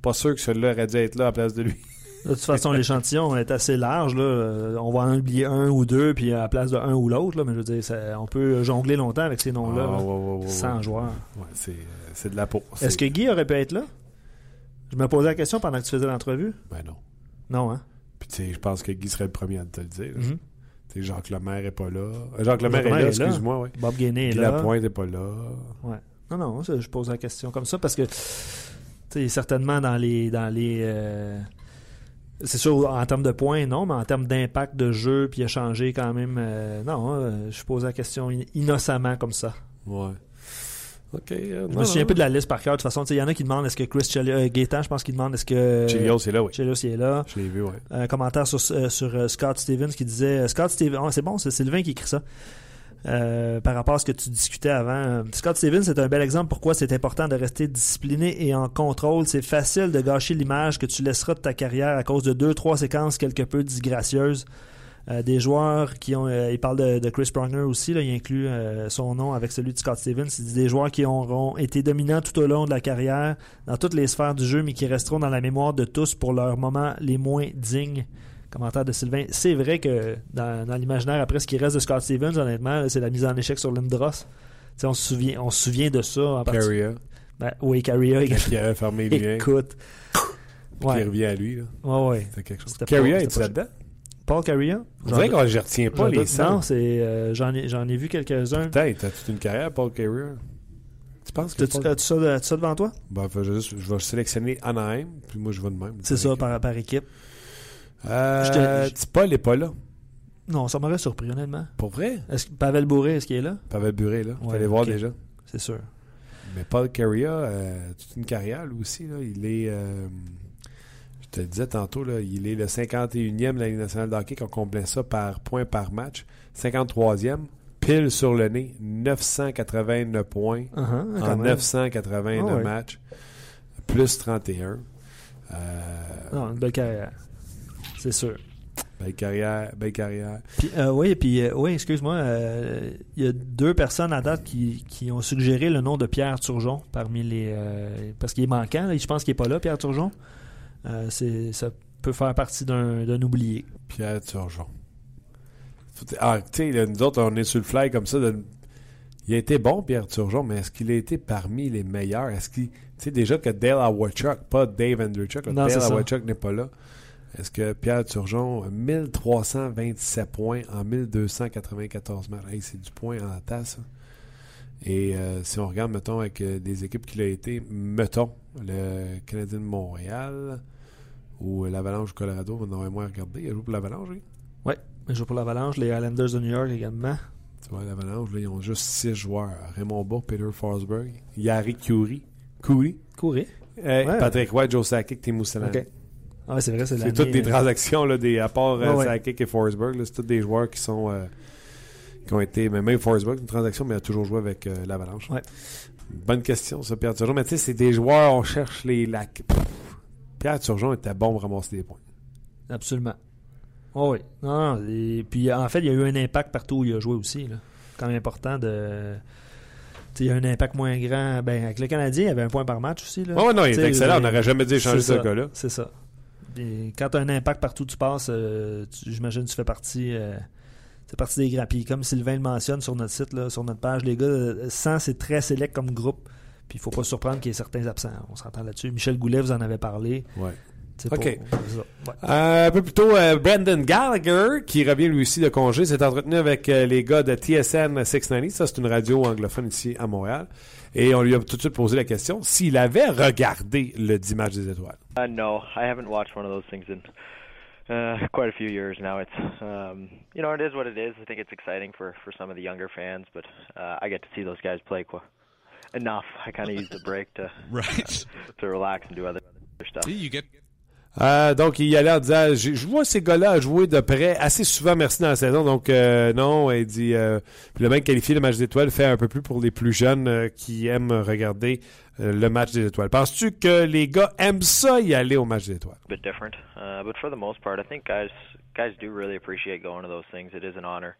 pas sûr que celui-là aurait dû être là à la place de lui. De toute façon, l'échantillon est assez large. Là. Euh, on va en oublier un ou deux, puis à la place de un ou l'autre. Mais je veux dire, on peut jongler longtemps avec ces noms-là. Ah, sans joueurs. Euh, c'est de la peau. Est-ce que Guy aurait pu être là? Je me posais la question pendant que tu faisais l'entrevue. Ben non. Non, hein? Puis tu sais, je pense que Guy serait le premier à te le dire. Mm -hmm. Jacques Lemaire est pas là. Euh, Jacques Lemaire est là, excuse-moi. Ouais. Bob Gainé est là. Lapointe est pas là. Ouais. Non, non, je pose la question comme ça parce que, tu sais, certainement dans les, dans les, c'est sûr, en termes de points, non, mais en termes d'impact de jeu, puis échanger quand même, euh, non, euh, je pose la question innocemment comme ça. Ouais. OK. Euh, je me souviens un peu de la liste par cœur. De toute façon, il y en a qui demandent est-ce que Chris Chelios, je pense qu'il demande est-ce que. Chelios est là, oui. Chelios est là. Je l'ai vu, oui. Un commentaire sur, sur Scott Stevens qui disait Scott Stevens, oh, c'est bon, c'est Sylvain qui écrit ça. Euh, par rapport à ce que tu discutais avant. Scott Stevens, c'est un bel exemple pourquoi c'est important de rester discipliné et en contrôle. C'est facile de gâcher l'image que tu laisseras de ta carrière à cause de deux, trois séquences quelque peu disgracieuses. Euh, des joueurs qui ont. Euh, il parle de, Chris Pronger aussi, là, il inclut son nom avec celui de Scott Stevens. Il dit des joueurs qui auront été dominants tout au long de la carrière, dans toutes les sphères du jeu, mais qui resteront dans la mémoire de tous pour leurs moments les moins dignes. Commentaire de Sylvain. C'est vrai que dans, l'imaginaire, après ce qui reste de Scott Stevens, honnêtement, c'est la mise en échec sur Lindros. on se souvient, on se souvient de ça. En Carrier. Ben, oui, Carrier. Qui avait fermé Écoute. Ouais. Qui revient à lui. Là. Ouais, quelque chose. Carrier, est là-dedans? Paul Carrier? On dirait que je retiens pas les Non, c'est, euh, j'en, ai, j'en ai vu quelques-uns. Peut-être. T'as toute une carrière, Paul Carrier. Tu penses que. As-tu, as-tu ça, ça, devant toi? Ben, je, juste, je vais sélectionner Anaheim, puis moi, je vais de même. C'est ça, par, par équipe. Euh, Paul n'est pas là. Non, ça m'aurait surpris, honnêtement. Pour vrai? Est-ce Pavel Bourré, est-ce qu'il est là? Pavel Bourré là. Ouais, allez voir déjà. C'est sûr. Mais Paul Carrier, euh, toute une carrière, lui aussi. Là, il est. Euh, je te le disais tantôt, là, il est le 51e de la Ligue nationale de hockey, qu'on complète ça par point par match. 53e, pile sur le nez, 989 points uh-huh, en 989 matchs, plus 31. non, une belle carrière. C'est sûr. Belle carrière, belle carrière. Puis, oui, puis, oui, excuse-moi, il y a deux personnes à date qui, qui, ont suggéré le nom de Pierre Turgeon parmi les. parce qu'il est manquant, je pense qu'il n'est pas là, Pierre Turgeon. C'est, ça peut faire partie d'un, oublié. Pierre Turgeon. Ah, tu sais, nous autres, on est sur le fly comme ça. Il a été bon, Pierre Turgeon, mais est-ce qu'il a été parmi les meilleurs? Est-ce qu'il. Tu sais, déjà que Dale Awachuk, pas Dave Andrewchuk, Dale Awachuk n'est pas là. Est-ce que Pierre Turgeon, 1327 points en 1294 matchs? c'est du point en tasse. Et euh, si on regarde, mettons, avec euh, des équipes qu'il a été, mettons, le Canadien de Montréal ou l'Avalanche Colorado, moins regardé. Il a joué pour l'Avalanche, oui? Oui, il joue pour l'Avalanche, les Islanders de New York également. Tu vois, l'Avalanche, ils ont juste six joueurs. Raymond Bourg, Peter Forsberg, Yari Curie. Curie? Curie. Euh, Patrick White, Joe Sakic, Tim Selland. OK. Ah, c'est vrai, c'est C'est toutes des euh, transactions, là, des, à part euh, Sakic et Forsberg. C'est tous des joueurs qui sont. Euh, qui ont été. Mais même Forsberg, une transaction, mais il a toujours joué avec l'Avalanche. Ouais. Bonne question, ça, Pierre Turgeon. Mais tu sais, c'est des joueurs, on cherche les. lacs. Pierre Turgeon était bon pour ramasser des points. Absolument. Oh oui. Non, non, et puis en fait, il y a eu un impact partout où il a joué aussi. Là. Quand même important de. il y a un impact moins grand. Ben, avec le Canadien, il y avait un point par match aussi. Là. Oh non, il est excellent. On n'aurait jamais dû changer ce gars-là. C'est ça. quand tu as un impact partout où tu passes, euh, j'imagine que tu fais partie. Euh, c'est partie des grands. Puis comme Sylvain le mentionne sur notre site, là, sur notre page, les gars, 100, c'est très sélect comme groupe. Puis il ne faut pas se surprendre qu'il y ait certains absents. On s'entend là-dessus. Michel Goulet, vous en avez parlé. Ouais. OK. Euh, un peu plus tôt, euh, Brandon Gallagher, qui revient lui aussi de congé, s'est entretenu avec euh, les gars de TSN 690. Ça, c'est une radio anglophone ici à Montréal. Et on lui a tout de suite posé la question s'il avait regardé le 10 matchs des étoiles. Uh, no, I haven't watched one of those things in uh, <laughs> quite a few years now. It's, um, you know, it is what it is. I think it's exciting for, for some of the younger fans, but uh, I get to see those guys play enough. I kind of use the break to, <laughs> right. to relax and do other other stuff. You get Euh, donc, il y allait en disant Je vois ces gars-là jouer de près assez souvent, merci, dans la saison. Donc, euh, non, il dit euh, le mec qualifié le match des étoiles fait un peu plus pour les plus jeunes euh, qui aiment regarder euh, le match des étoiles. Penses-tu que les gars aiment ça y aller au match des étoiles? Bit different, uh, but for the most part, I think guys guys do really appreciate going to those things. It is an honor.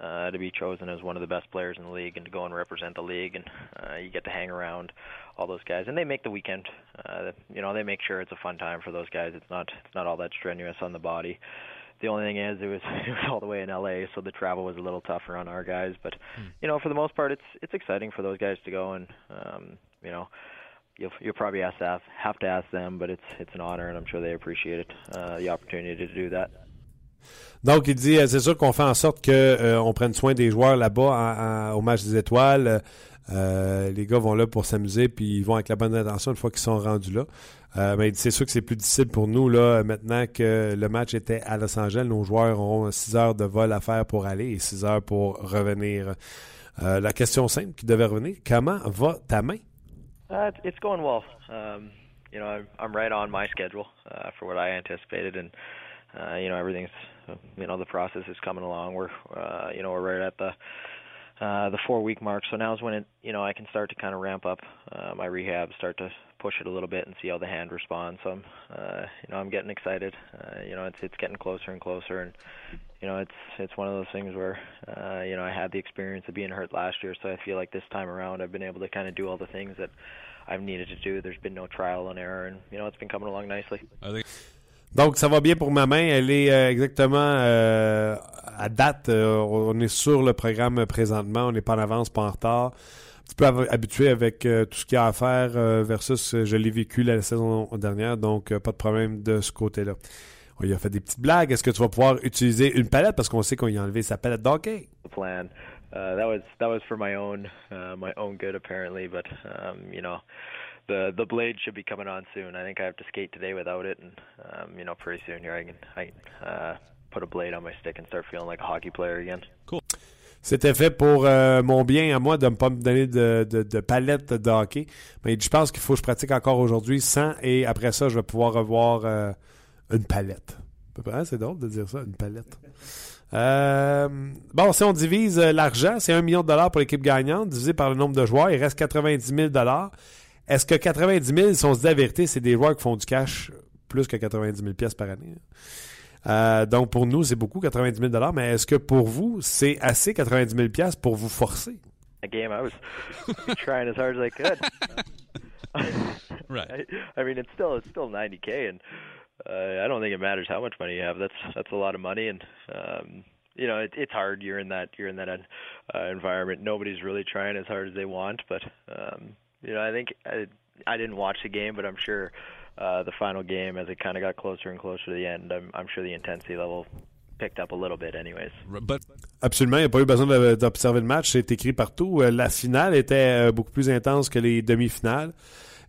Uh, to be chosen as one of the best players in the league and to go and represent the league and uh, you get to hang around all those guys, and they make the weekend. Uh, you know, they make sure it's a fun time for those guys. It's not it's not all that strenuous on the body. The only thing is, it was <laughs> it was all the way in LA, so the travel was a little tougher on our guys. But hmm. you know, for the most part, it's it's exciting for those guys to go, and um, you know, you'll you'll probably have to have to ask them, but it's it's an honor, and I'm sure they appreciate it, uh, the opportunity to do that. Donc, il dit, c'est sûr qu'on fait en sorte que euh, on prenne soin des joueurs là-bas au match des étoiles. Euh, les gars vont là pour s'amuser, puis ils vont avec la bonne intention une fois qu'ils sont rendus là. Euh, mais c'est sûr que c'est plus difficile pour nous là maintenant que le match était à Los Angeles. Nos joueurs auront 6 heures de vol à faire pour aller et 6 heures pour revenir. Euh, la question simple qui devait revenir, comment va ta main? Uh, it's going well. Um, you know, I'm right on my schedule uh, for what I anticipated, and uh, you know everything's, you know, the process is coming along. We're, uh, you know, we're right at the uh, the four week mark. So now is when it, you know, I can start to kind of ramp up uh, my rehab, start to push it a little bit and see how the hand responds. So I'm, uh, you know, I'm getting excited. Uh, you know, it's it's getting closer and closer, and you know, it's it's one of those things where, uh, you know, I had the experience of being hurt last year, so I feel like this time around I've been able to kind of do all the things that I've needed to do. There's been no trial and error, and you know, it's been coming along nicely. I think Donc, ça va bien pour ma main. Elle est euh, exactement euh, à date. Euh, on est sur le programme présentement. On n'est pas en avance, pas en retard. Un petit peu habitué avec tout ce qu'il y a à faire versus je l'ai vécu la saison dernière. Donc, pas de problème de ce côté-là. On y a fait des petites blagues. Est-ce que tu vas pouvoir utiliser une palette? Parce qu'on sait qu'on y a enlevé sa palette d'hockey? plan. The the blade should be coming on soon. I think I have to skate today without it, and you know, pretty soon here I can I put a blade on my stick and start feeling like a hockey player again. Cool. C'était fait pour euh, mon bien à moi de ne pas me donner de, de, de palette de hockey. Mais je pense qu'il faut que je pratique encore aujourd'hui sans et après ça, je vais pouvoir revoir euh, une palette. C'est drôle de dire ça, une palette. Euh, bon, si on divise l'argent, c'est un million de dollars pour l'équipe gagnante, divisé par le nombre de joueurs, il reste 90 000 dollars. Est-ce que 90 000, si on se dit la vérité, c'est des joueurs qui font du cash plus que 90 000 pièces par année? Euh, donc, pour nous, c'est beaucoup, 90 000 mais est-ce que pour vous, c'est assez 90 000 pièces pour vous forcer? A game, I was <laughs> trying as hard as I could. right. I, I mean, it's still it's still 90k, and uh, I don't think it matters how much money you have. That's that's a lot of money, and um, you know it, it's hard. You're in that you're in that uh, environment. Nobody's really trying as hard as they want, but um, you know I think I I didn't watch the game, but I'm sure uh, the final game as it kind of got closer and closer to the end. I'm I'm sure the intensity level picked up a little bit anyways. But Absolument, il n'y a pas eu besoin d'observer le match, c'est écrit partout. Euh, la finale était euh, beaucoup plus intense que les demi-finales.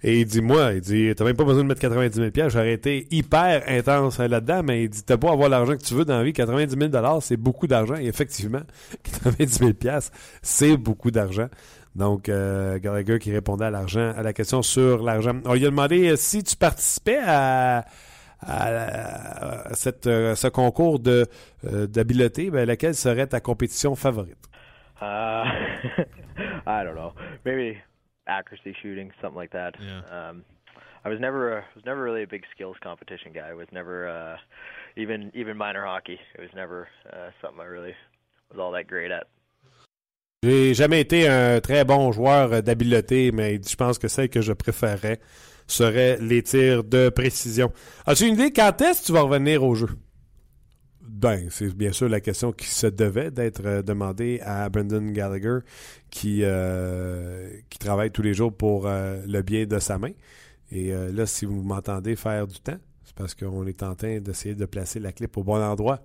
Et il dit, moi, il dit, t'as même pas besoin de mettre 90 000 pièces. J'aurais été hyper intense là-dedans, mais il dit, t'as pas avoir l'argent que tu veux dans la vie. 90 000 c'est beaucoup d'argent. Et effectivement, 90 000 pièces, c'est beaucoup d'argent. Donc, euh, Gallagher qui répondait à l'argent, à la question sur l'argent. On lui a demandé euh, si tu participais à, à, à cette, à ce concours de euh, d'habileté, ben, laquelle serait ta compétition favorite? Uh, <laughs> I don't know. Maybe accuracy shooting, something like that. Yeah. Um, I was never a, was never really a big skills competition guy. I was never uh, even even minor hockey. It was never uh, something I really was all that great at. J'ai jamais été un très bon joueur d'habileté, mais je pense que celle que je préférerais serait les tirs de précision. As-tu une idée quand est-ce que tu vas revenir au jeu? Ben, c'est bien sûr la question qui se devait d'être euh, demandée à Brendan Gallagher, qui, euh, qui travaille tous les jours pour euh, le bien de sa main. Et euh, là, si vous m'entendez faire du temps, c'est parce qu'on est en train d'essayer de placer la clip au bon endroit.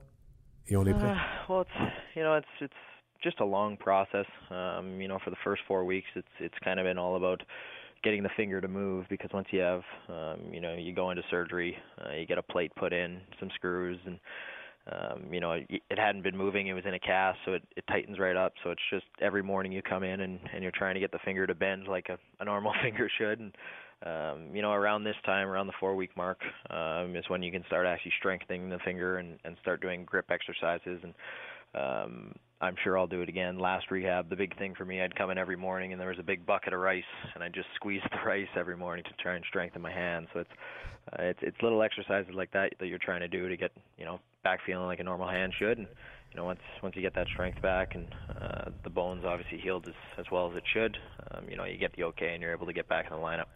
Et on est prêt. Uh, well, it's you know it's it's just a long process. Um, you know, for the first four weeks, it's it's kind of been all about getting the finger to move because once you have um, you know you go into surgery, uh, you get a plate put in, some screws, and um, you know it, hadn't been moving. It was in a cast, so it, it tightens right up. So it's just every morning you come in and and you're trying to get the finger to bend like a, a normal <laughs> finger should. And um, you know, around this time, around the four week mark, um, is when you can start actually strengthening the finger and, and start doing grip exercises. And um, I'm sure I'll do it again. Last rehab, the big thing for me, I'd come in every morning and there was a big bucket of rice, and I just squeeze <laughs> the rice every morning to try and strengthen my hand. So it's uh, it's it's little exercises like that that you're trying to do to get you know back feeling like a normal hand should. And you know once once you get that strength back and uh, the bones obviously healed as as well as it should, um, you know you get the okay and you're able to get back in the lineup.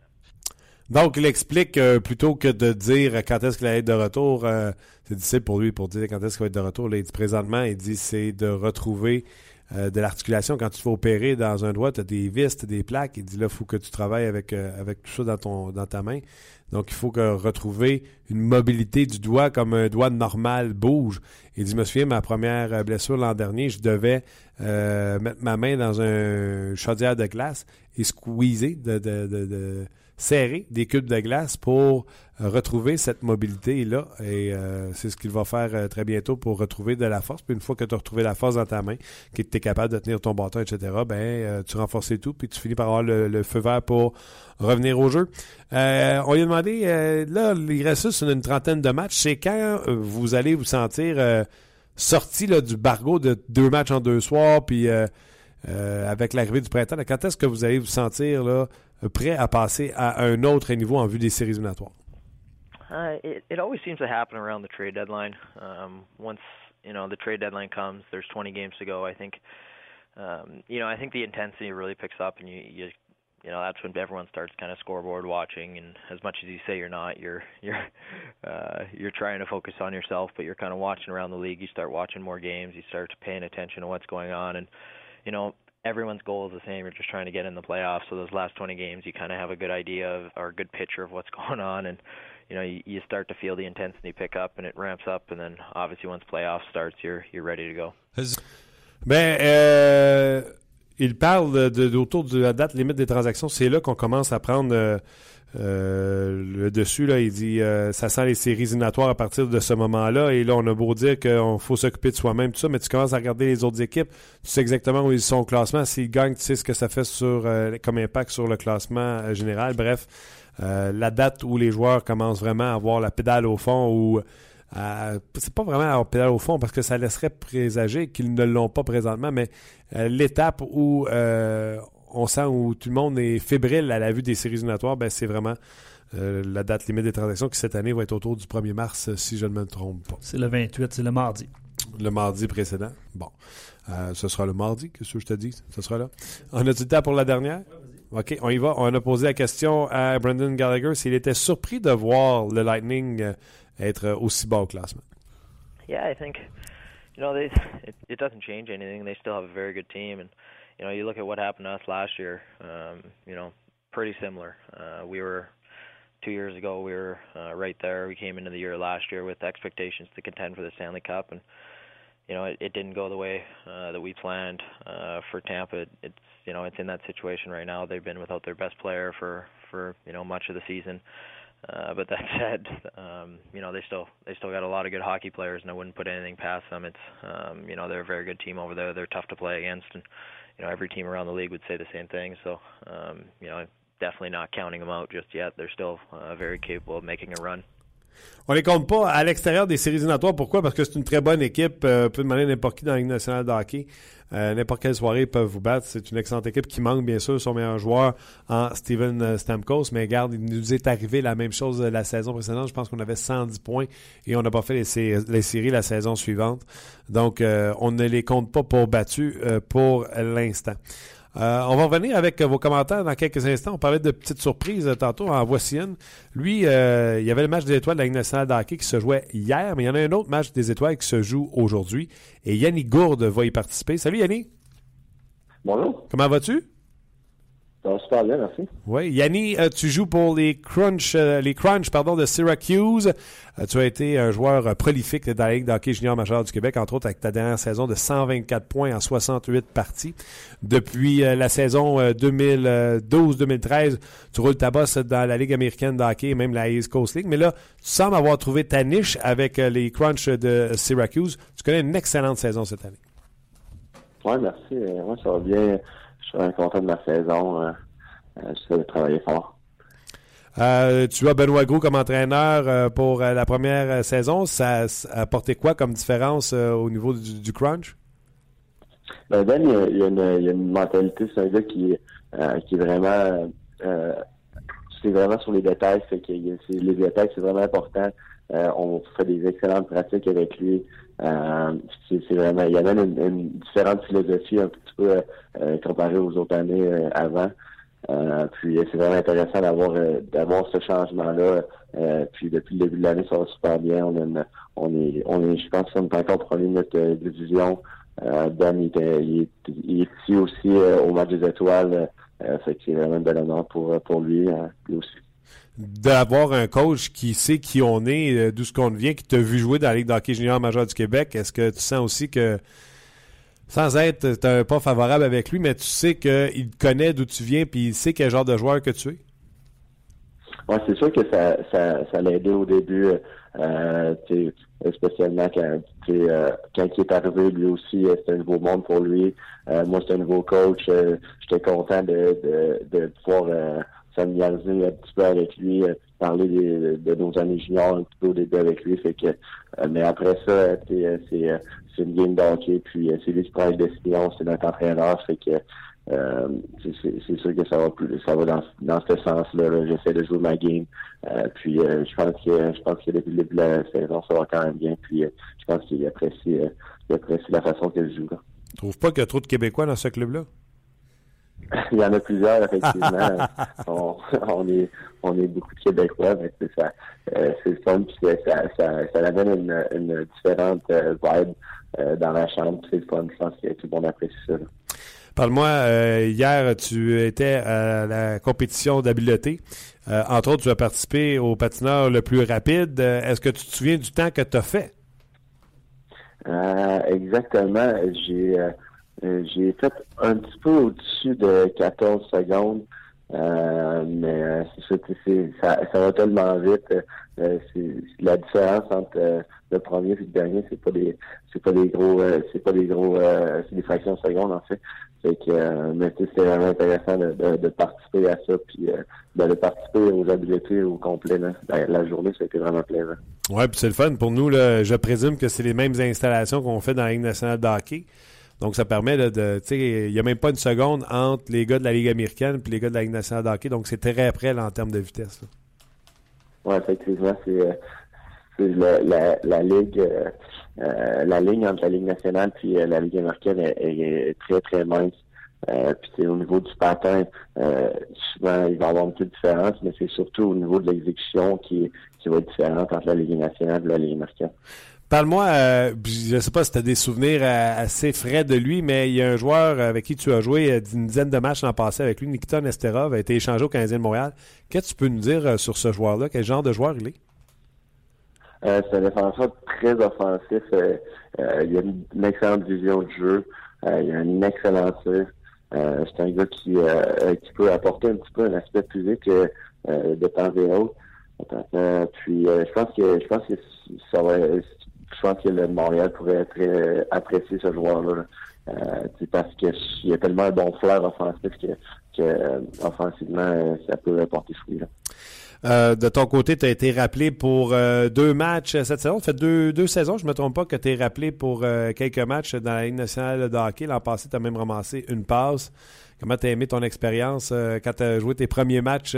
Donc, il explique euh, plutôt que de dire quand est-ce qu'il va être de retour, euh, c'est difficile pour lui pour dire quand est-ce qu'il va être de retour. Il dit présentement, il dit c'est de retrouver euh, de l'articulation. Quand tu te fais opérer dans un doigt, tu as des vis, t'as des plaques. Il dit là, il faut que tu travailles avec, avec tout ça dans, ton, dans ta main. Donc, il faut que retrouver une mobilité du doigt comme un doigt normal bouge. Il dit, souviens, ma première blessure l'an dernier, je devais mettre ma main dans un chaudière de glace et squeezer, de, de, de, de serrer des cubes de glace pour euh, retrouver cette mobilité-là. Et euh, c'est ce qu'il va faire euh, très bientôt pour retrouver de la force. Puis une fois que tu as retrouvé la force dans ta main, que tu es capable de tenir ton bâton, etc., ben, tu renforces tout, puis tu finis par avoir le, feu vert pour revenir au jeu. On lui a demandé, là, il reste juste une trentaine de matchs. C'est quand vous allez vous sentir sorti du bargo de deux matchs en deux soirs, puis avec l'arrivée du printemps, quand est-ce que vous allez vous sentir là, prêt à passer à un autre niveau en vue des séries éliminatoires? Uh, it it always seems to happen around the trade deadline. Um, once you know the trade deadline comes, there's 20 games to go. I think, um, you know, I think the intensity really picks up, and you you you know that's when everyone starts kind of scoreboard watching. And as much as you say you're not, you're <laughs> you're uh, you're trying to focus on yourself, but you're kind of watching around the league. You start watching more games. You start paying attention to what's going on, and you know everyone's goal is the same. You're just trying to get in the playoffs. So those last 20 games, you kind of have a good idea of or a good picture of what's <laughs> going on, and you know you, you start to feel the intensity pick up, and it ramps up, and then obviously once playoffs starts, you're you're ready to go. Ben, euh, il parle de, de- autour de la date limite des transactions. C'est là qu'on commence à prendre euh, euh, le dessus. Là. Il dit euh, ça sent les séries éliminatoires à partir de ce moment-là. Et là, on a beau dire qu'il faut s'occuper de soi-même, tout ça, mais tu commences à regarder les autres équipes. Tu sais exactement où ils sont au classement. S'ils gagnent, tu sais ce que ça fait sur euh, comme impact sur le classement euh, général. Bref, la date où les joueurs commencent vraiment à avoir la pédale au fond ou c'est pas vraiment avoir pédale au fond parce que ça laisserait présager qu'ils ne l'ont pas présentement, mais l'étape où on sent où tout le monde est fébrile à la vue des séries éliminatoires, ben, c'est vraiment la date limite des transactions qui cette année va être autour du 1er mars, si je ne me trompe pas. C'est le 28, c'est le mardi. Le mardi précédent. Bon. ce sera le mardi, qu'est-ce que je te dis? Ce sera là. On a du temps pour la dernière? OK, on y va. On a posé la question à Brendan Gallagher s'il était surpris de voir le Lightning euh, être aussi bas au classement. Yeah, I think you know they it, it doesn't change anything. They still have a very good team, and you know you look at what happened to us last year. Um, you know, pretty similar. Uh, we were two years ago. We were uh, right there. We came into the year last year with expectations to contend for the Stanley Cup, and you know it, it didn't go the way uh, that we planned uh, for Tampa. It, it's you know it's in that situation right now. They've been without their best player for for you know much of the season. Uh, but that <laughs> said, um, you know they still they still got a lot of good hockey players, and I wouldn't put anything past them. It's um, you know they're a very good team over there. They're tough to play against, and you know every team around the league would say the same thing. So um, you know I'm definitely not counting them out just yet. They're still uh, very capable of making a run. On les compte pas à l'extérieur des séries éliminatoires. Pourquoi? Parce que c'est une très bonne équipe. Euh, peut demander n'importe qui dans la Ligue nationale de hockey. Euh, n'importe quelle soirée, ils peuvent vous battre. C'est une excellente équipe qui manque, bien sûr, son meilleur joueur en Steven euh, Stamkos. Mais regarde, il nous est arrivé la même chose la saison précédente. Je pense qu'on avait 110 points et on n'a pas fait les, les, séries la saison suivante. Donc, on ne les compte pas pour battus pour l'instant. Euh, on va revenir avec vos commentaires dans quelques instants. On parlait de petites surprises euh, tantôt. En voici une. Lui, euh, il y avait le match des étoiles de la Ligue nationale de hockey qui se jouait hier, mais il y en a un autre match des étoiles qui se joue aujourd'hui. Et Yannick Gourde va y participer. Salut Yannick. Bonjour. Comment vas-tu? Ça va super bien, merci. Oui. Yanni, euh, tu joues pour les Crunch, euh, les Crunch pardon, de Syracuse. Euh, tu as été un joueur prolifique de la Ligue d'hockey junior majeur du Québec, entre autres avec ta dernière saison de 124 points en 68 parties. Depuis la saison 2012-2013, tu roules ta bosse dans la Ligue américaine de hockey et même la East Coast League. Mais là, tu sembles avoir trouvé ta niche avec les Crunch de Syracuse. Tu connais une excellente saison cette année. Oui, merci. Moi, ça va bien je suis content de ma saison. Euh, euh, J'essaie de travailler fort. Euh, tu as Benoît Gros comme entraîneur pour la première saison. Ça a apporté quoi comme différence au niveau du, crunch? Ben, ben il, y a, une, mentalité, c'est un gars qui, qui est vraiment c'est vraiment sur les détails. C'est que les détails, c'est vraiment important. On fait des excellentes pratiques avec lui. Euh, c'est vraiment, il y a même une, différente philosophie un petit peu euh, comparée aux autres années euh, avant. puis c'est vraiment intéressant d'avoir d'avoir ce changement-là. puis depuis le début de l'année, ça va super bien. On, on est, on est, je pense qu'on est encore premier notre division. Dan, il, est, il, est, ici aussi au match des étoiles. fait que c'est vraiment un bel honneur pour, pour lui, lui aussi d'avoir un coach qui sait qui on est, euh, d'où ce qu'on vient, qui t'a vu jouer dans la Ligue d'hockey junior majeur du Québec, est-ce que tu sens aussi que, sans être pas favorable avec lui, mais tu sais qu'il connaît d'où tu viens, puis il sait quel genre de joueur que tu es? Oui, c'est sûr que ça, ça, ça l'a aidé au début, euh, spécialement quand, euh, quand il est arrivé, lui aussi, euh, c'était un nouveau monde pour lui. moi, c'était un nouveau coach. J'étais content de, de, de pouvoir familiariser un petit peu avec lui, euh, parler de, nos années juniors un petit peu au début avec lui. Fait que, euh, mais après ça, euh, c'est c'est une game d'hockey, puis c'est lui qui prend les décisions, c'est notre entraîneur. Fait que c'est sûr que ça va plus, ça va dans, dans ce sens-là. J'essaie de jouer ma game. puis je pense que je pense que depuis le début de la saison, ça va quand même bien. Puis je pense qu'il apprécie, il apprécie la façon qu'elle joue. Là. Tu trouves pas qu'il y a trop de Québécois dans ce club-là? <laughs> Il y en a plusieurs, effectivement. <laughs> on, on, est, on est beaucoup de Québécois, mais c'est ça. Euh, c'est le fun, puis ça, ça, ça amène une, une différente euh, vibe euh, dans la chambre. C'est le fun. Je pense que tout le monde apprécie ça. Parle-moi, euh, hier, tu étais à la compétition d'habileté. entre autres, tu as participé au patineur le plus rapide. Est-ce que tu te souviens du temps que tu as fait? exactement. J'ai j'ai fait un petit peu au-dessus de 14 secondes. Euh, mais euh, c'est ça, ça va tellement vite. Euh, la différence entre le premier et le dernier, c'est pas des c'est pas des gros c'est pas des gros c'est des fractions de secondes en fait. Mais c'est vraiment intéressant de, participer à ça puis de, participer aux habiletés au complet là. La, la, journée, ça a été vraiment plaisant. Ouais, puis c'est le fun pour nous je présume que c'est les mêmes installations qu'on fait dans la Ligue nationale de hockey. Donc, ça permet de. tu sais, il n'y a même pas une seconde entre les gars de la Ligue américaine et les gars de la Ligue nationale de hockey. Donc, c'est très près en termes de vitesse. Oui, effectivement, c'est la, la, Ligue. Euh, la ligne entre la Ligue nationale puis la Ligue américaine est, très, très mince. Euh, puis au niveau du patin, euh, souvent il va y avoir une petite différence, mais c'est surtout au niveau de l'exécution qui, qui va être différente entre la Ligue nationale et la Ligue américaine. Parle-moi, euh, je ne sais pas si tu as des souvenirs euh, assez frais de lui, mais il y a un joueur avec qui tu as joué euh, une dizaine de matchs l'an passé avec lui, Nikita Nesterov, a été échangé au Canadien de Montréal. Qu'est-ce que tu peux nous dire sur ce joueur-là? Quel genre de joueur il est? c'est un défenseur très offensif. il a une, excellente vision du jeu. il a un excellent tir. c'est un gars qui, peut apporter un petit peu un aspect physique de temps et autre. puis je pense que je pense que ça va pense que le Montréal pourrait très apprécier ce joueur-là. Euh, parce qu'il y a tellement un bon flair offensif que, euh, offensivement, euh, ça peut apporter fruit. Euh, de ton côté, tu as été rappelé pour deux matchs cette saison. Ça fait deux, deux saisons, je ne me trompe pas, que tu es rappelé pour quelques matchs dans la Ligue nationale de hockey. L'an passé, tu as même ramassé une passe. Comment tu as aimé ton expérience quand tu as joué tes premiers matchs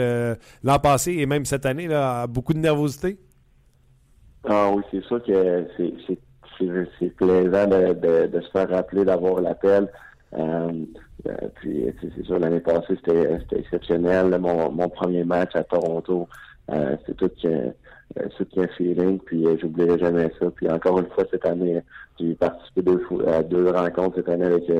l'an passé et même cette année? Là, beaucoup de nervosité? Ah oui, c'est sûr que c'est, plaisant de, de, de, se faire rappeler d'avoir l'appel. Euh, euh puis c'est sûr, l'année passée, c'était, exceptionnel. Mon, mon premier match à Toronto, euh, c'est tout qu'un tout qu'un feeling, puis euh, j'oublierai jamais ça. Puis encore une fois, cette année, j'ai participé deux à deux rencontres cette année avec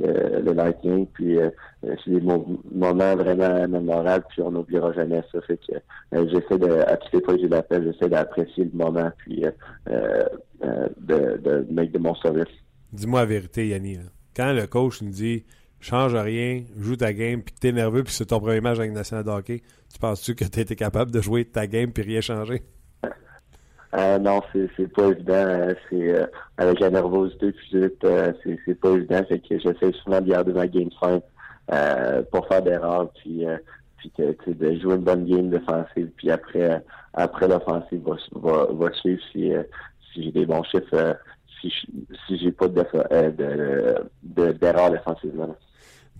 euh, le, Lightning, puis euh, c'est des moments vraiment mémorables, puis on n'oubliera jamais ça. Fait que euh, j'essaie de, à toutes les fois que j'ai l'appel, j'essaie d'apprécier le moment, puis euh, de, mettre de mon service. Dis-moi la vérité, Yanni. Quand le coach nous dit change rien, joue ta game, puis t'es nerveux, puis c'est ton premier match avec National hockey, tu penses-tu que tu capable de jouer ta game puis rien changer? Euh, non, c'est pas évident. Euh, c'est euh, avec la nervosité puis euh, c'est pas évident. Fait que j'essaie souvent de garder ma game fin euh, pour faire d'erreurs puis puis que de jouer une bonne game défensive puis après après l'offensive va, va, va suivre si si j'ai des bons chiffres si si j'ai pas de d'erreurs de, défensivement.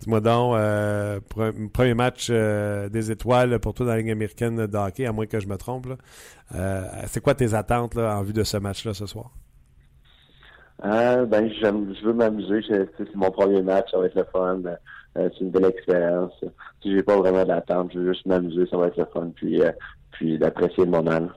Dis-moi donc, euh, premier match euh, des étoiles pour toi dans la Ligue américaine de hockey, à moins que je me trompe. Euh, c'est quoi tes attentes en vue de ce match-là ce soir? Ben, je veux m'amuser. C'est mon premier match, ça va être le fun. c'est une belle expérience. Si j'ai pas vraiment d'attente, je veux juste m'amuser, ça va être le fun. Puis, puis d'apprécier le moment.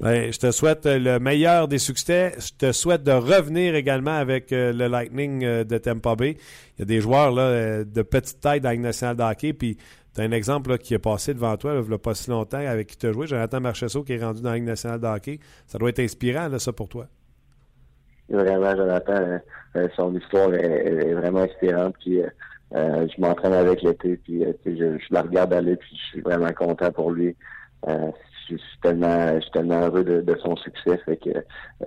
Je te souhaite le meilleur des succès. Je te souhaite de revenir également avec euh, le Lightning euh, de Tampa Bay. Il y a des joueurs là, euh, de petite taille dans la nationale de hockey. Puis tu as un exemple qui est passé devant toi, il n'y a pas si longtemps, avec qui tu as joué. Jonathan Marchesso qui est rendu dans la nationale de hockey. Ça doit être inspirant, ça, pour toi. Vraiment, Jonathan, son histoire est, vraiment inspirante. Puis, je m'entraîne avec l'été, puis je, je, la regarde aller, puis je suis vraiment content pour lui je suis tellement, je suis tellement heureux de, de son succès. Fait que,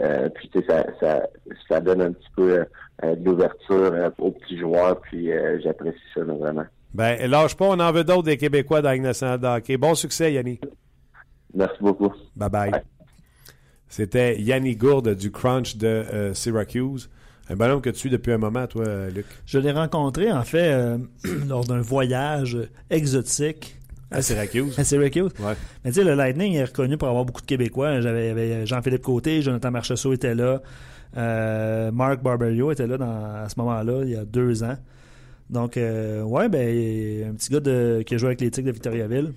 euh, puis tu sais, ça, ça, ça donne un petit peu euh, de l'ouverture euh, aux petits joueurs. Puis euh, j'apprécie ça vraiment. Ben, lâche pas, on en veut d'autres des Québécois dans la nationale de hockey. Bon succès, Yannick. Merci beaucoup. Bye bye. C'était Yannick Gourde du Crunch de Syracuse. Un bonhomme que tu suis depuis un moment, toi, Luc. Je l'ai rencontré, en fait, <clears throat> lors d'un voyage exotique à Syracuse. À Syracuse. Ouais. Mais tu sais, le Lightning est reconnu pour avoir beaucoup de Québécois. J'avais Jean-Philippe Côté, Jonathan Marchessault était là. Euh, Marc Barberio était là dans, à ce moment-là, il y a deux ans. Donc, euh, ouais, ben, un petit gars de, qui a joué avec les Tigres de Victoriaville.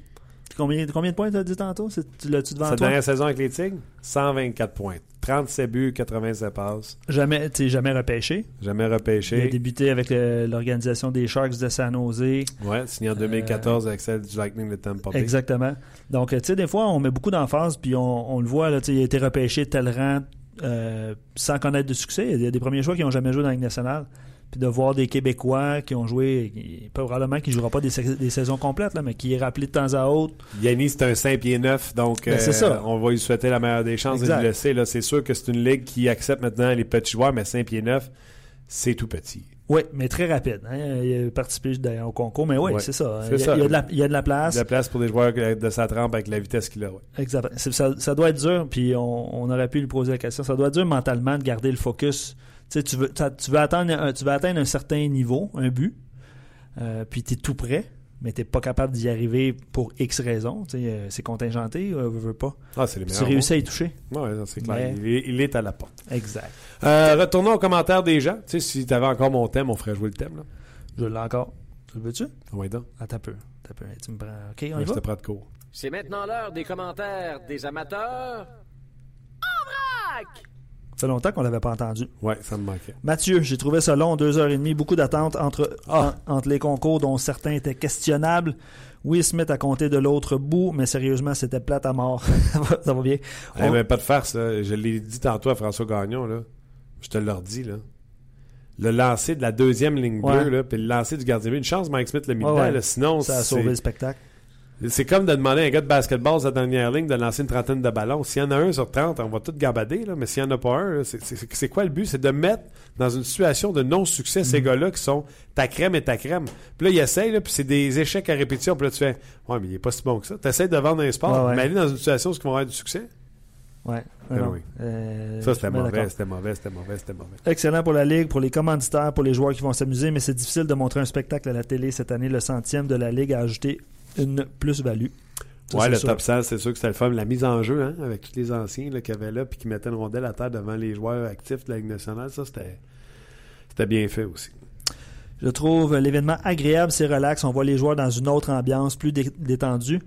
Combien, combien de points t'as dit tantôt? L'as-tu devant Sa dernière saison avec les Tigres? 124 points. 37 buts, 87 passes. Jamais, jamais repêché? Jamais repêché. Il a débuté avec l'organisation des Sharks de San Jose. Ouais, signé en 2014 avec celle du Lightning de Tampa Bay. Exactement. Donc, tu sais, des fois, on met beaucoup d'emphase, puis on, le voit, là, il a été repêché tel rang euh, sans connaître de succès. Il y a des premiers joueurs qui n'ont jamais joué dans la Ligue nationale puis de voir des Québécois qui ont joué, probablement qui ne jouera pas des, saisons complètes, là, mais qui est rappelé de temps à autre. Yannis, c'est un 5 pieds 9, donc ben, euh, on va lui souhaiter la meilleure des chances de le laisser. C'est sûr que c'est une ligue qui accepte maintenant les petits joueurs, mais 5 pieds 9, c'est tout petit. Oui, mais très rapide. Hein. Il a participé d'ailleurs au concours, mais oui, c'est ça. Il y, a, de la, il y, a, de la, place. Il y a de la place pour des joueurs de sa trempe avec la vitesse qu'il a. Exactement. Ça, ça, doit être dur, puis on, on, aurait pu lui poser la question. Ça doit être dur mentalement de garder le focus tu veux, tu, veux atteindre un, tu veux atteindre un certain niveau, un but, euh, puis tu es tout prêt, mais tu n'es pas capable d'y arriver pour X raisons. Euh, c'est contingenté, euh, veux, pas. Ah, c'est les Tu réussis à y toucher. Oui, c'est clair. Il, est, à la porte. Exact. Euh, retournons aux commentaires des gens. Tu sais, si tu avais encore mon thème, on ferait jouer le thème. Là. Je l'ai encore. Tu le veux-tu? Oui, donc. Attends un peu. Attends un peu. Tu me prends. OK, on y va? Je te prends de cours. C'est maintenant l'heure des commentaires des amateurs. En vrac! Ça fait longtemps qu'on l'avait pas entendu. Oui, ça me manquait. Mathieu, j'ai trouvé ça long, deux heures et demie, beaucoup d'attentes entre, ah. entre les concours dont certains étaient questionnables. Will Smith a compté de l'autre bout, mais sérieusement, c'était plate à mort. <laughs> ça va bien. On... pas de farce. Je l'ai dit tantôt à François Gagnon. Là. Je te le redis. Là. Le lancer de la deuxième ligne bleue, là, puis le lancer du gardien Une chance, Mike Smith l'a mis dedans. sinon, ça a sauvé le spectacle. C'est comme de demander à un gars de basketball sa dernière ligne de lancer une trentaine de ballons. S'il y en a un sur 30, on va tout gabader, là, mais s'il n'y en a pas un, c'est quoi le but? C'est de mettre dans une situation de non-succès ces mm. gars-là qui sont ta crème et ta crème. Puis là, ils essayent, là, puis c'est des échecs à répétition. Puis là, tu fais, ouais, mais il n'est pas si bon que ça. Tu essaies de vendre un sport, mais aller dans une situation où ils vont avoir du succès? Ouais. Ben oui. Euh, ça, c'était mauvais, c'était mauvais, c'était mauvais, c'était mauvais. Excellent pour la Ligue, pour les commanditaires, pour les joueurs qui vont s'amuser, mais c'est difficile de montrer un spectacle à la télé cette année. Le centième de la Ligue a ajouté une plus-value. Ouais, le top 100, c'est sûr que c'était le fun. La mise en jeu, hein, avec tous les anciens qu'il y avait là, puis qui mettaient une rondelle à terre devant les joueurs actifs de la Ligue nationale, ça, c'était bien fait aussi. Je trouve l'événement agréable, c'est relax. On voit les joueurs dans une autre ambiance, plus détendue.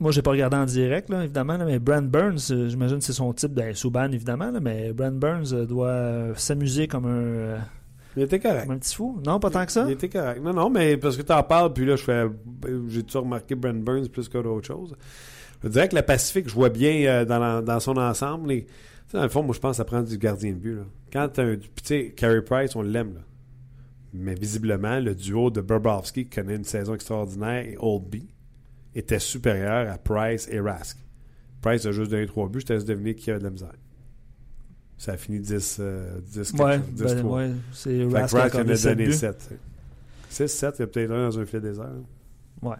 Moi, j'ai pas regardé en direct, là, évidemment, mais Brand Burns, euh, j'imagine que c'est son type, ben, Souban, évidemment, mais Brand Burns euh, doit euh, s'amuser comme un il était correct. Un petit fou? Non, pas tant que ça? Il était correct. Non, non, mais parce que tu en parles, puis là, je fais. J'ai toujours remarqué Brent Burns plus que d'autres choses? Je dirais que le Pacifique, je vois bien euh, dans, dans, son ensemble. Et, dans le fond, moi, je pense que ça prend du gardien de but. Là. Quand tu un. Tu sais, Carey Price, on l'aime. Là. Mais visiblement, le duo de Burbowski, qui connaît une saison extraordinaire, et Oldby, était supérieur à Price et Rask. Price a juste donné trois buts. Je te laisse deviner qui a de la misère ça a fini 10, euh, 10, ouais, 10 ben, ouais, c'est Rask qui en a donné 7. 6, 7, il y a peut-être un dans un filet désert. Ouais.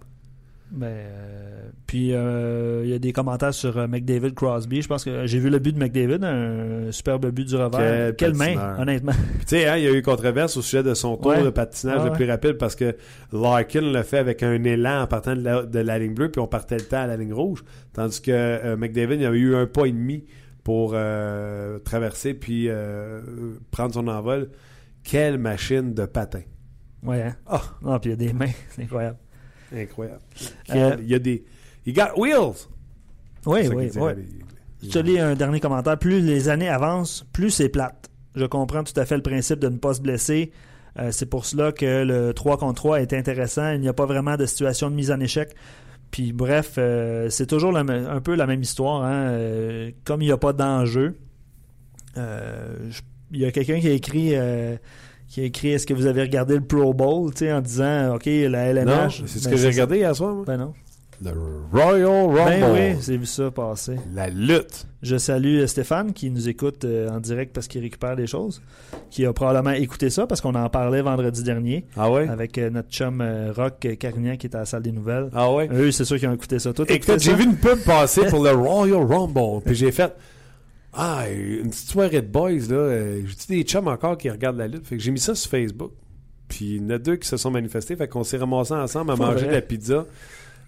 Ben, euh, puis euh, il y a des commentaires sur euh, McDavid Crosby. Je pense que j'ai vu le but de McDavid, un superbe but du revers. Quelle main, honnêtement. tu sais, hein, il y a eu controverse au sujet de son tour de patinage le plus rapide parce que Larkin l'a fait avec un élan en partant de la, de la, ligne bleue, puis on partait le temps à la ligne rouge. Tandis que McDavid, il avait eu un pas et demi pour euh, traverser puis euh, prendre son envol. Quelle machine de patin. Ouais. Hein? Ah, oh. puis il y a des mains. <laughs> C'est incroyable. Incroyable. Euh, il y a des. Got wheels. Oui, oui, oui. Je te lis un dernier commentaire. Plus les années avancent, plus c'est plate. Je comprends tout à fait le principe de ne pas se blesser. c'est pour cela que le 3 contre 3 est intéressant. Il n'y a pas vraiment de situation de mise en échec. Puis bref, euh, c'est toujours un peu la même histoire. Hein. Euh, comme il n'y a pas d'enjeu, euh, il y a quelqu'un qui a écrit qui a écrit Est-ce que vous avez regardé le Pro Bowl en disant OK, la LNH. c'est ce que j'ai regardé hier soir. Ben non. Le Royal Rumble. Ben oui, j'ai vu ça passer. La lutte. Je salue euh, Stéphane qui nous écoute euh, en direct parce qu'il récupère des choses, qui a probablement écouté ça parce qu'on en parlait vendredi dernier. Ah ouais? Avec euh, notre chum Rock Carignan qui est à la salle des nouvelles. Ah ouais? Eux, c'est sûr qu'ils ont écouté ça. Toi, Écoute, j'ai vu une pub passer pour le <laughs> Royal Rumble. Puis j'ai fait. Ah, une petite soirée de boys, là. J'ai des chums encore qui regardent la lutte? Fait que j'ai mis ça sur Facebook. Puis il y en a deux qui se sont manifestés. Fait qu'on s'est ramassés ensemble à manger de la pizza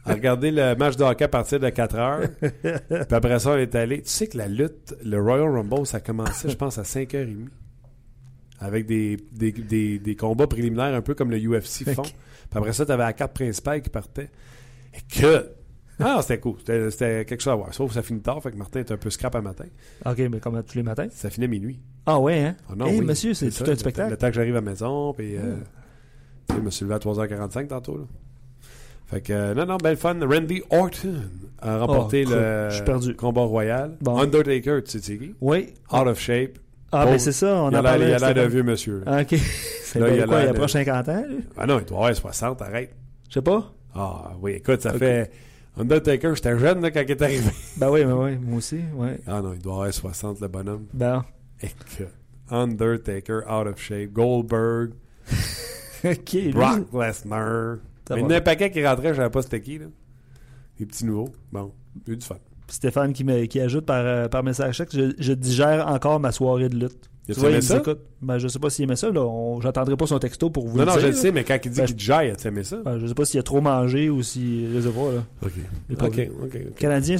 à regarder le match de hockey à partir de 4 heures. <laughs> puis après ça, on est allé. Tu sais que la lutte, le Royal Rumble, ça commençait, je pense, à 5h30. Avec des, des, des, des, combats préliminaires un peu comme le UFC font. Puis après ça, tu avais la carte principale qui partait. Et que. Ah, c'était cool. C'était quelque chose à voir. Sauf que ça finit tard, fait que Martin est un peu scrap à matin. OK, mais comme tous les matins? Ça finit à minuit. Ah ouais, hein? Ah non, oui. monsieur, c'est tout un spectacle. Le, temps que j'arrive à la maison, puis... Euh, je me suis levé à 3h45 tantôt, là. Fait que, non, non, belle fun. Randy Orton a remporté oh, le combat royal. Undertaker, tu sais qui? Oui. Out of shape. Ah, mais c'est ça, on il a, parlé. Il a l'air d'un vieux monsieur. Ah, OK. <laughs> C'est quoi, il a, il a 50 ans, lui? Ah non, il doit avoir 60, arrête. Je sais pas. Ah oui, écoute, ça fait... Undertaker, j'étais jeune là, quand il est arrivé. <laughs> ben oui, ben oui, moi aussi, ouais. Ah non, il doit avoir 60, le bonhomme. Ben. Écoute, Undertaker, out of shape, Goldberg, <laughs> Brock Lesnar... Il y en a un paquet qui rentrait, je savais pas c'était qui. Là. Les petits nouveaux. Bon, eu du fun. Stéphane qui, me, qui ajoute par, euh, par message je, je, digère encore ma soirée de lutte. Tu vois, il ça? Écoute, ben, je sais pas s'il aimait ça. Là. J'attendrai pas son texto pour vous non, le dire. Non, je le sais, mais quand il dit ben, qu'il jaille, tu aimé ça? Ben, je sais pas s'il a trop mangé ou si. Je sais pas. Là. OK. OK, OK. okay. Canadien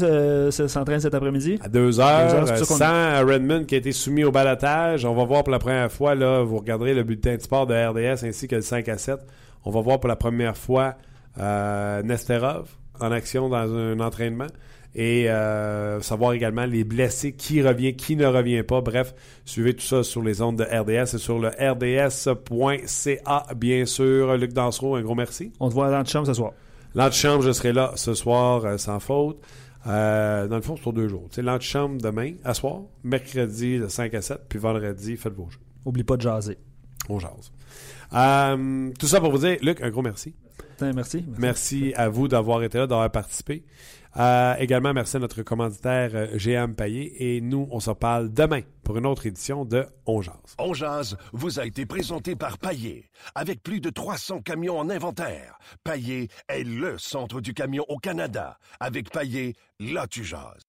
s'entraîne cet après-midi? À 2 heures, sans Redmond qui a été soumis au balotage. On va voir pour la première fois, là, vous regarderez le bulletin de sport de RDS ainsi que le 5 à 7. On va voir pour la première fois euh, Nesterov en action dans un entraînement et euh, savoir également les blessés, qui revient, qui ne revient pas. Bref, suivez tout ça sur les ondes de RDS et sur le rds.ca, bien sûr. Luc Dansereau, un gros merci. On te voit à l'antichambre ce soir. L'antichambre, je serai là ce soir euh, sans faute. Euh, dans le fond, c'est pour deux jours. C'est l'antichambre demain, à soir, mercredi de 5 à 7, puis vendredi, faites vos jeux. Oublie pas de jaser. On jase. Tout ça pour vous dire, Luc, un gros merci. Merci. Merci à vous d'avoir été là, d'avoir participé. Euh, également, merci à notre commanditaire euh, GM Payet. Et nous, on se parle demain pour une autre édition de On Jazz. On Jazz vous a été présenté par Payet. Avec plus de 300 camions en inventaire, Payet est le centre du camion au Canada. Avec Payet, là tu jases.